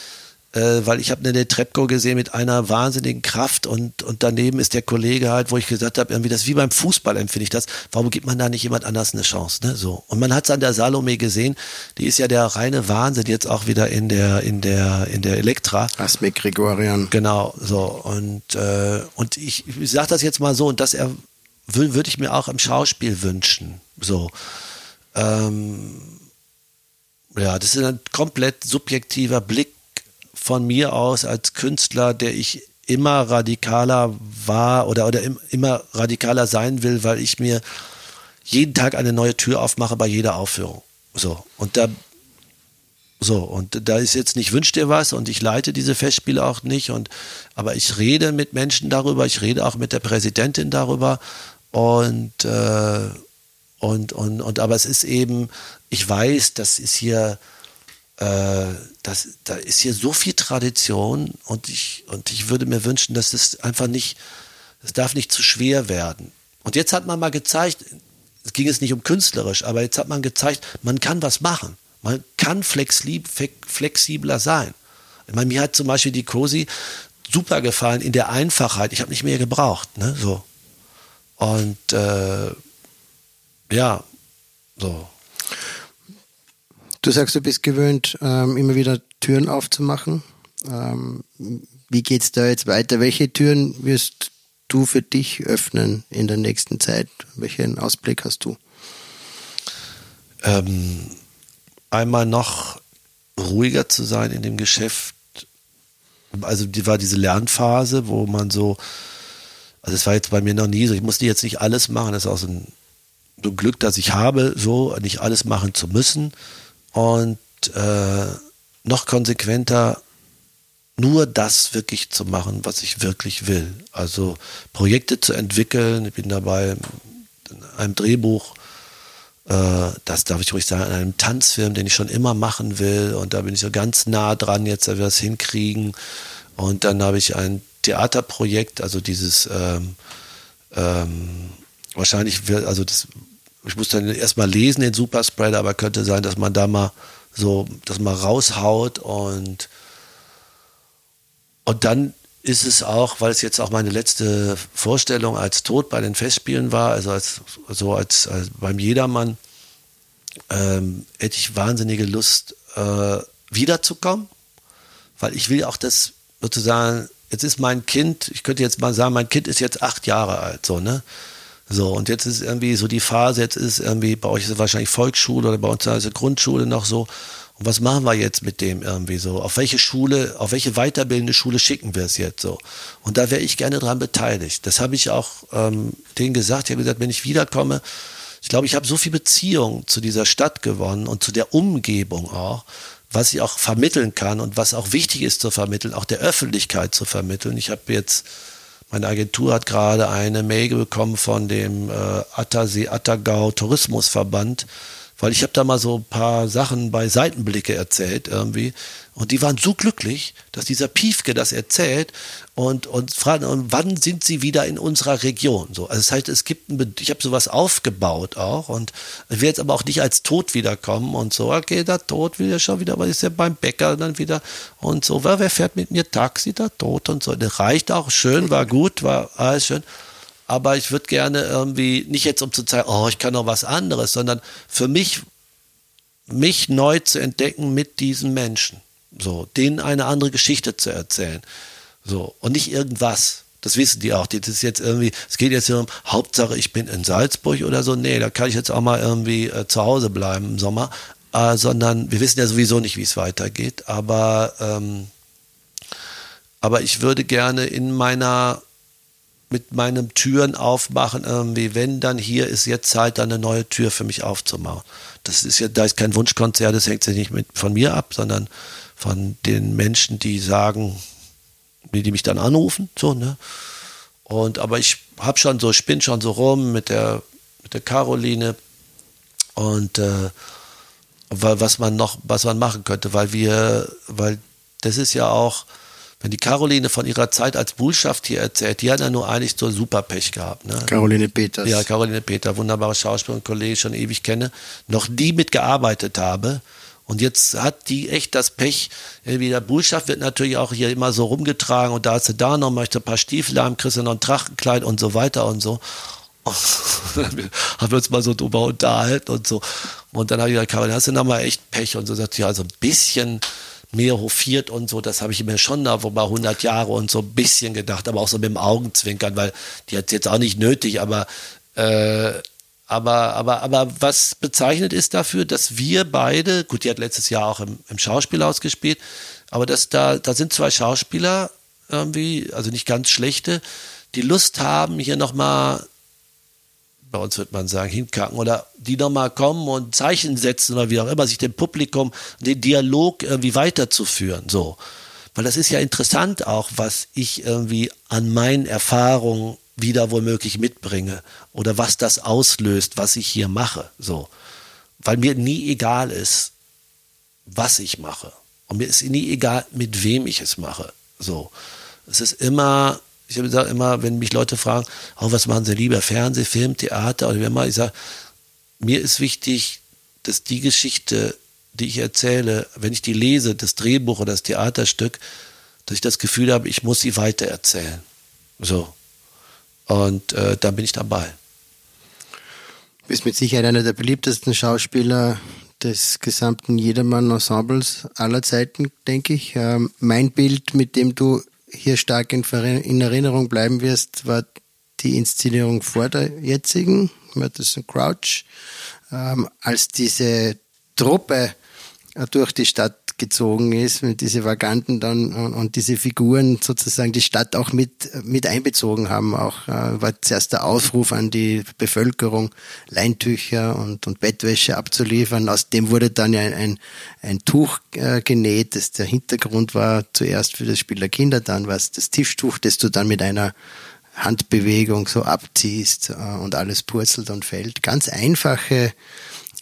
äh, weil ich habe eine Trepko gesehen mit einer wahnsinnigen Kraft und, und daneben ist der Kollege halt, wo ich gesagt habe, irgendwie das wie beim Fußball empfinde ich das. Warum gibt man da nicht jemand anders eine Chance? Ne? So. Und man hat es an der Salome gesehen, die ist ja der reine Wahnsinn jetzt auch wieder in der, in der, in der Elektra. Asmik Gregorian. Genau, so. Und, äh, und ich, ich sage das jetzt mal so, und das würde ich mir auch im Schauspiel wünschen. So. Ähm, ja, das ist ein komplett subjektiver Blick von mir aus als Künstler, der ich immer radikaler war oder, oder immer radikaler sein will, weil ich mir jeden Tag eine neue Tür aufmache bei jeder Aufführung. So. Und da, so. Und da ist jetzt nicht, wünscht dir was und ich leite diese Festspiele auch nicht und, aber ich rede mit Menschen darüber, ich rede auch mit der Präsidentin darüber und, äh, Und, und, und aber es ist eben, ich weiß, das ist hier, äh, das, da ist hier so viel Tradition und ich, und ich würde mir wünschen, dass es einfach nicht, es darf nicht zu schwer werden. Und jetzt hat man mal gezeigt, es ging es nicht um künstlerisch, aber jetzt hat man gezeigt, man kann was machen. Man kann flexibler sein. Ich meine, mir hat zum Beispiel die Cosi super gefallen in der Einfachheit. Ich habe nicht mehr gebraucht. Ne? So. Und äh, ja, so. Du sagst, du bist gewöhnt, ähm, immer wieder Türen aufzumachen. Ähm, wie es da jetzt weiter? Welche Türen wirst du für dich öffnen in der nächsten Zeit? Welchen Ausblick hast du? Ähm, einmal noch ruhiger zu sein in dem Geschäft. Also die war diese Lernphase, wo man so, also es war jetzt bei mir noch nie so, ich musste jetzt nicht alles machen, das ist auch so ein, so ein Glück, dass ich habe, so nicht alles machen zu müssen und äh, noch konsequenter nur das wirklich zu machen, was ich wirklich will. Also Projekte zu entwickeln. Ich bin dabei in einem Drehbuch, äh, das darf ich ruhig sagen, in einem Tanzfilm, den ich schon immer machen will. Und da bin ich so ganz nah dran, jetzt, dass wir das hinkriegen. Und dann habe ich ein Theaterprojekt, also dieses ähm, ähm, wahrscheinlich wird, also das, ich muss dann erstmal lesen, den Superspreader, aber könnte sein, dass man da mal so, das mal raushaut und und dann ist es auch, weil es jetzt auch meine letzte Vorstellung als Tod bei den Festspielen war, also als, so als, als beim Jedermann, ähm, hätte ich wahnsinnige Lust, äh, wiederzukommen, weil ich will auch das sozusagen, jetzt ist mein Kind, ich könnte jetzt mal sagen, mein Kind ist jetzt acht Jahre alt, so, ne? So, und jetzt ist irgendwie so die Phase, jetzt ist irgendwie, bei euch ist es wahrscheinlich Volksschule oder bei uns ist es Grundschule noch so, und was machen wir jetzt mit dem irgendwie so? Auf welche Schule, auf welche weiterbildende Schule schicken wir es jetzt so? Und da wäre ich gerne dran beteiligt. Das habe ich auch ähm, denen gesagt. Ich habe gesagt, wenn ich wiederkomme, ich glaube, ich habe so viel Beziehung zu dieser Stadt gewonnen und zu der Umgebung auch, was ich auch vermitteln kann und was auch wichtig ist zu vermitteln, auch der Öffentlichkeit zu vermitteln. Ich habe jetzt, meine Agentur hat gerade eine Mail bekommen von dem äh, Attersee Attergau Tourismusverband, weil ich habe da mal so ein paar Sachen bei Seitenblicke erzählt irgendwie. Und die waren so glücklich, dass dieser Piefke das erzählt und und fragen, wann sind sie wieder in unserer Region? So, also das heißt, es gibt ein, ich habe sowas aufgebaut auch und ich werde jetzt aber auch nicht als Tod wiederkommen und so, okay, der Tod will ja schon wieder, was ist ja beim Bäcker dann wieder und so, wer, wer fährt mit mir Taxi, der Tod und so, das reicht auch schön, war gut, war alles schön aber ich würde gerne irgendwie, nicht jetzt um zu zeigen, oh, ich kann noch was anderes, sondern für mich, mich neu zu entdecken mit diesen Menschen. So, denen eine andere Geschichte zu erzählen. So, und nicht irgendwas. Das wissen die auch. Das ist jetzt irgendwie, es geht jetzt hier um, Hauptsache ich bin in Salzburg oder so. Nee, da kann ich jetzt auch mal irgendwie äh, zu Hause bleiben im Sommer. Äh, sondern wir wissen ja sowieso nicht, wie es weitergeht. Aber, ähm, aber ich würde gerne in meiner mit meinem Türen aufmachen, irgendwie, wenn dann hier ist jetzt Zeit, eine neue Tür für mich aufzumachen. Das ist ja, da ist kein Wunschkonzert, das hängt ja nicht mit, von mir ab, sondern von den Menschen, die sagen, die, die mich dann anrufen, so, ne? Und, aber ich hab schon so, spinn schon so rum mit der, mit der Caroline und, äh, was man noch, was man machen könnte, weil wir, weil das ist ja auch, wenn die Caroline von ihrer Zeit als Bullschaft hier erzählt, die hat ja nur eigentlich so super Pech gehabt. Ne? Caroline Peters. Ja, Caroline Peter, wunderbare Schauspielerin, Kollege, schon ewig kenne, noch nie mitgearbeitet habe. Und jetzt hat die echt das Pech, irgendwie der Bullschaft wird natürlich auch hier immer so rumgetragen und da hast du da noch, möchte ein paar Stiefel haben, kriegst du noch ein Trachtenkleid und so weiter und so. Haben wir uns mal so drüber unterhalten und so. Und dann habe ich gesagt, Caroline, hast du noch mal echt Pech? Und so sagt sie, ja, so ein bisschen mehr hofiert und so, das habe ich mir schon da vor 100 Jahre und so ein bisschen gedacht, aber auch so mit dem Augenzwinkern, weil die hat jetzt auch nicht nötig, aber äh, aber, aber, aber was bezeichnet ist dafür, dass wir beide, gut, die hat letztes Jahr auch im, im Schauspielhaus gespielt, aber dass da, da sind zwei Schauspieler irgendwie, also nicht ganz schlechte, die Lust haben, hier nochmal bei uns wird man sagen, hinkacken oder die nochmal kommen und Zeichen setzen oder wie auch immer, sich dem Publikum den Dialog irgendwie weiterzuführen, so. Weil das ist ja interessant auch, was ich irgendwie an meinen Erfahrungen wieder womöglich mitbringe oder was das auslöst, was ich hier mache. So. Weil mir nie egal ist, was ich mache. Und mir ist nie egal, mit wem ich es mache. So. Es ist immer, ich sage immer, wenn mich Leute fragen, oh, was machen sie lieber, Fernseh, Film, Theater oder wie immer, ich sage, mir ist wichtig, dass die Geschichte, die ich erzähle, wenn ich die lese, das Drehbuch oder das Theaterstück, dass ich das Gefühl habe, ich muss sie weitererzählen. So. Und äh, da bin ich dabei. Du bist mit Sicherheit einer der beliebtesten Schauspieler des gesamten Jedermann-Ensembles aller Zeiten, denke ich. Ähm, mein Bild, mit dem du hier stark in, in, Erinnerung bleiben wirst, war die Inszenierung vor der jetzigen, Madison Crouch, ähm, als diese Truppe äh, durch die Stadt gezogen ist, mit diese Vaganten dann und, und, diese Figuren sozusagen die Stadt auch mit, mit einbezogen haben. Auch äh, war zuerst der Aufruf an die Bevölkerung, Leintücher und, und Bettwäsche abzuliefern. Aus dem wurde dann ja ein, ein, ein Tuch äh, genäht, das der Hintergrund war zuerst für das Spiel der Kinder, dann war es das Tischtuch, das du dann mit einer Handbewegung so abziehst äh, und alles purzelt und fällt. Ganz einfache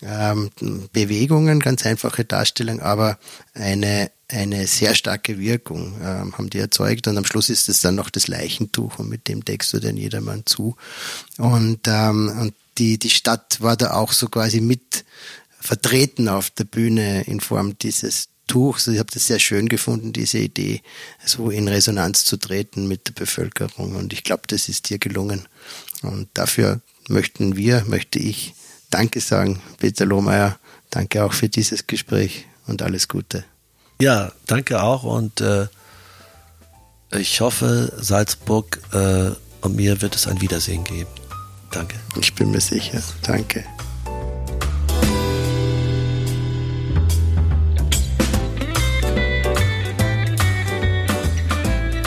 ähm, Bewegungen, ganz einfache Darstellung, aber eine, eine sehr starke Wirkung ähm, haben die erzeugt. Und am Schluss ist es dann noch das Leichentuch und mit dem deckst du den jedermann zu. Und, ähm, und die, die Stadt war da auch so quasi mit vertreten auf der Bühne in Form dieses Tuchs. Ich habe das sehr schön gefunden, diese Idee, so in Resonanz zu treten mit der Bevölkerung. Und ich glaube, das ist dir gelungen. Und dafür möchten wir, möchte ich Danke sagen, Peter Lohmeier. Danke auch für dieses Gespräch und alles Gute. Ja, danke auch und äh, ich hoffe, Salzburg äh, und mir wird es ein Wiedersehen geben. Danke. Ich bin mir sicher. Danke.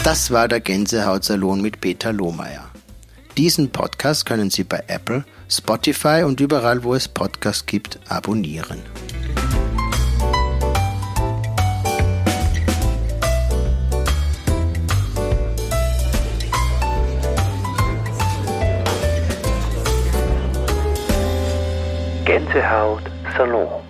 Das war der Gänsehautsalon mit Peter Lohmeier. Diesen Podcast können Sie bei Apple, Spotify und überall, wo es Podcasts gibt, abonnieren. Gänsehaut Salon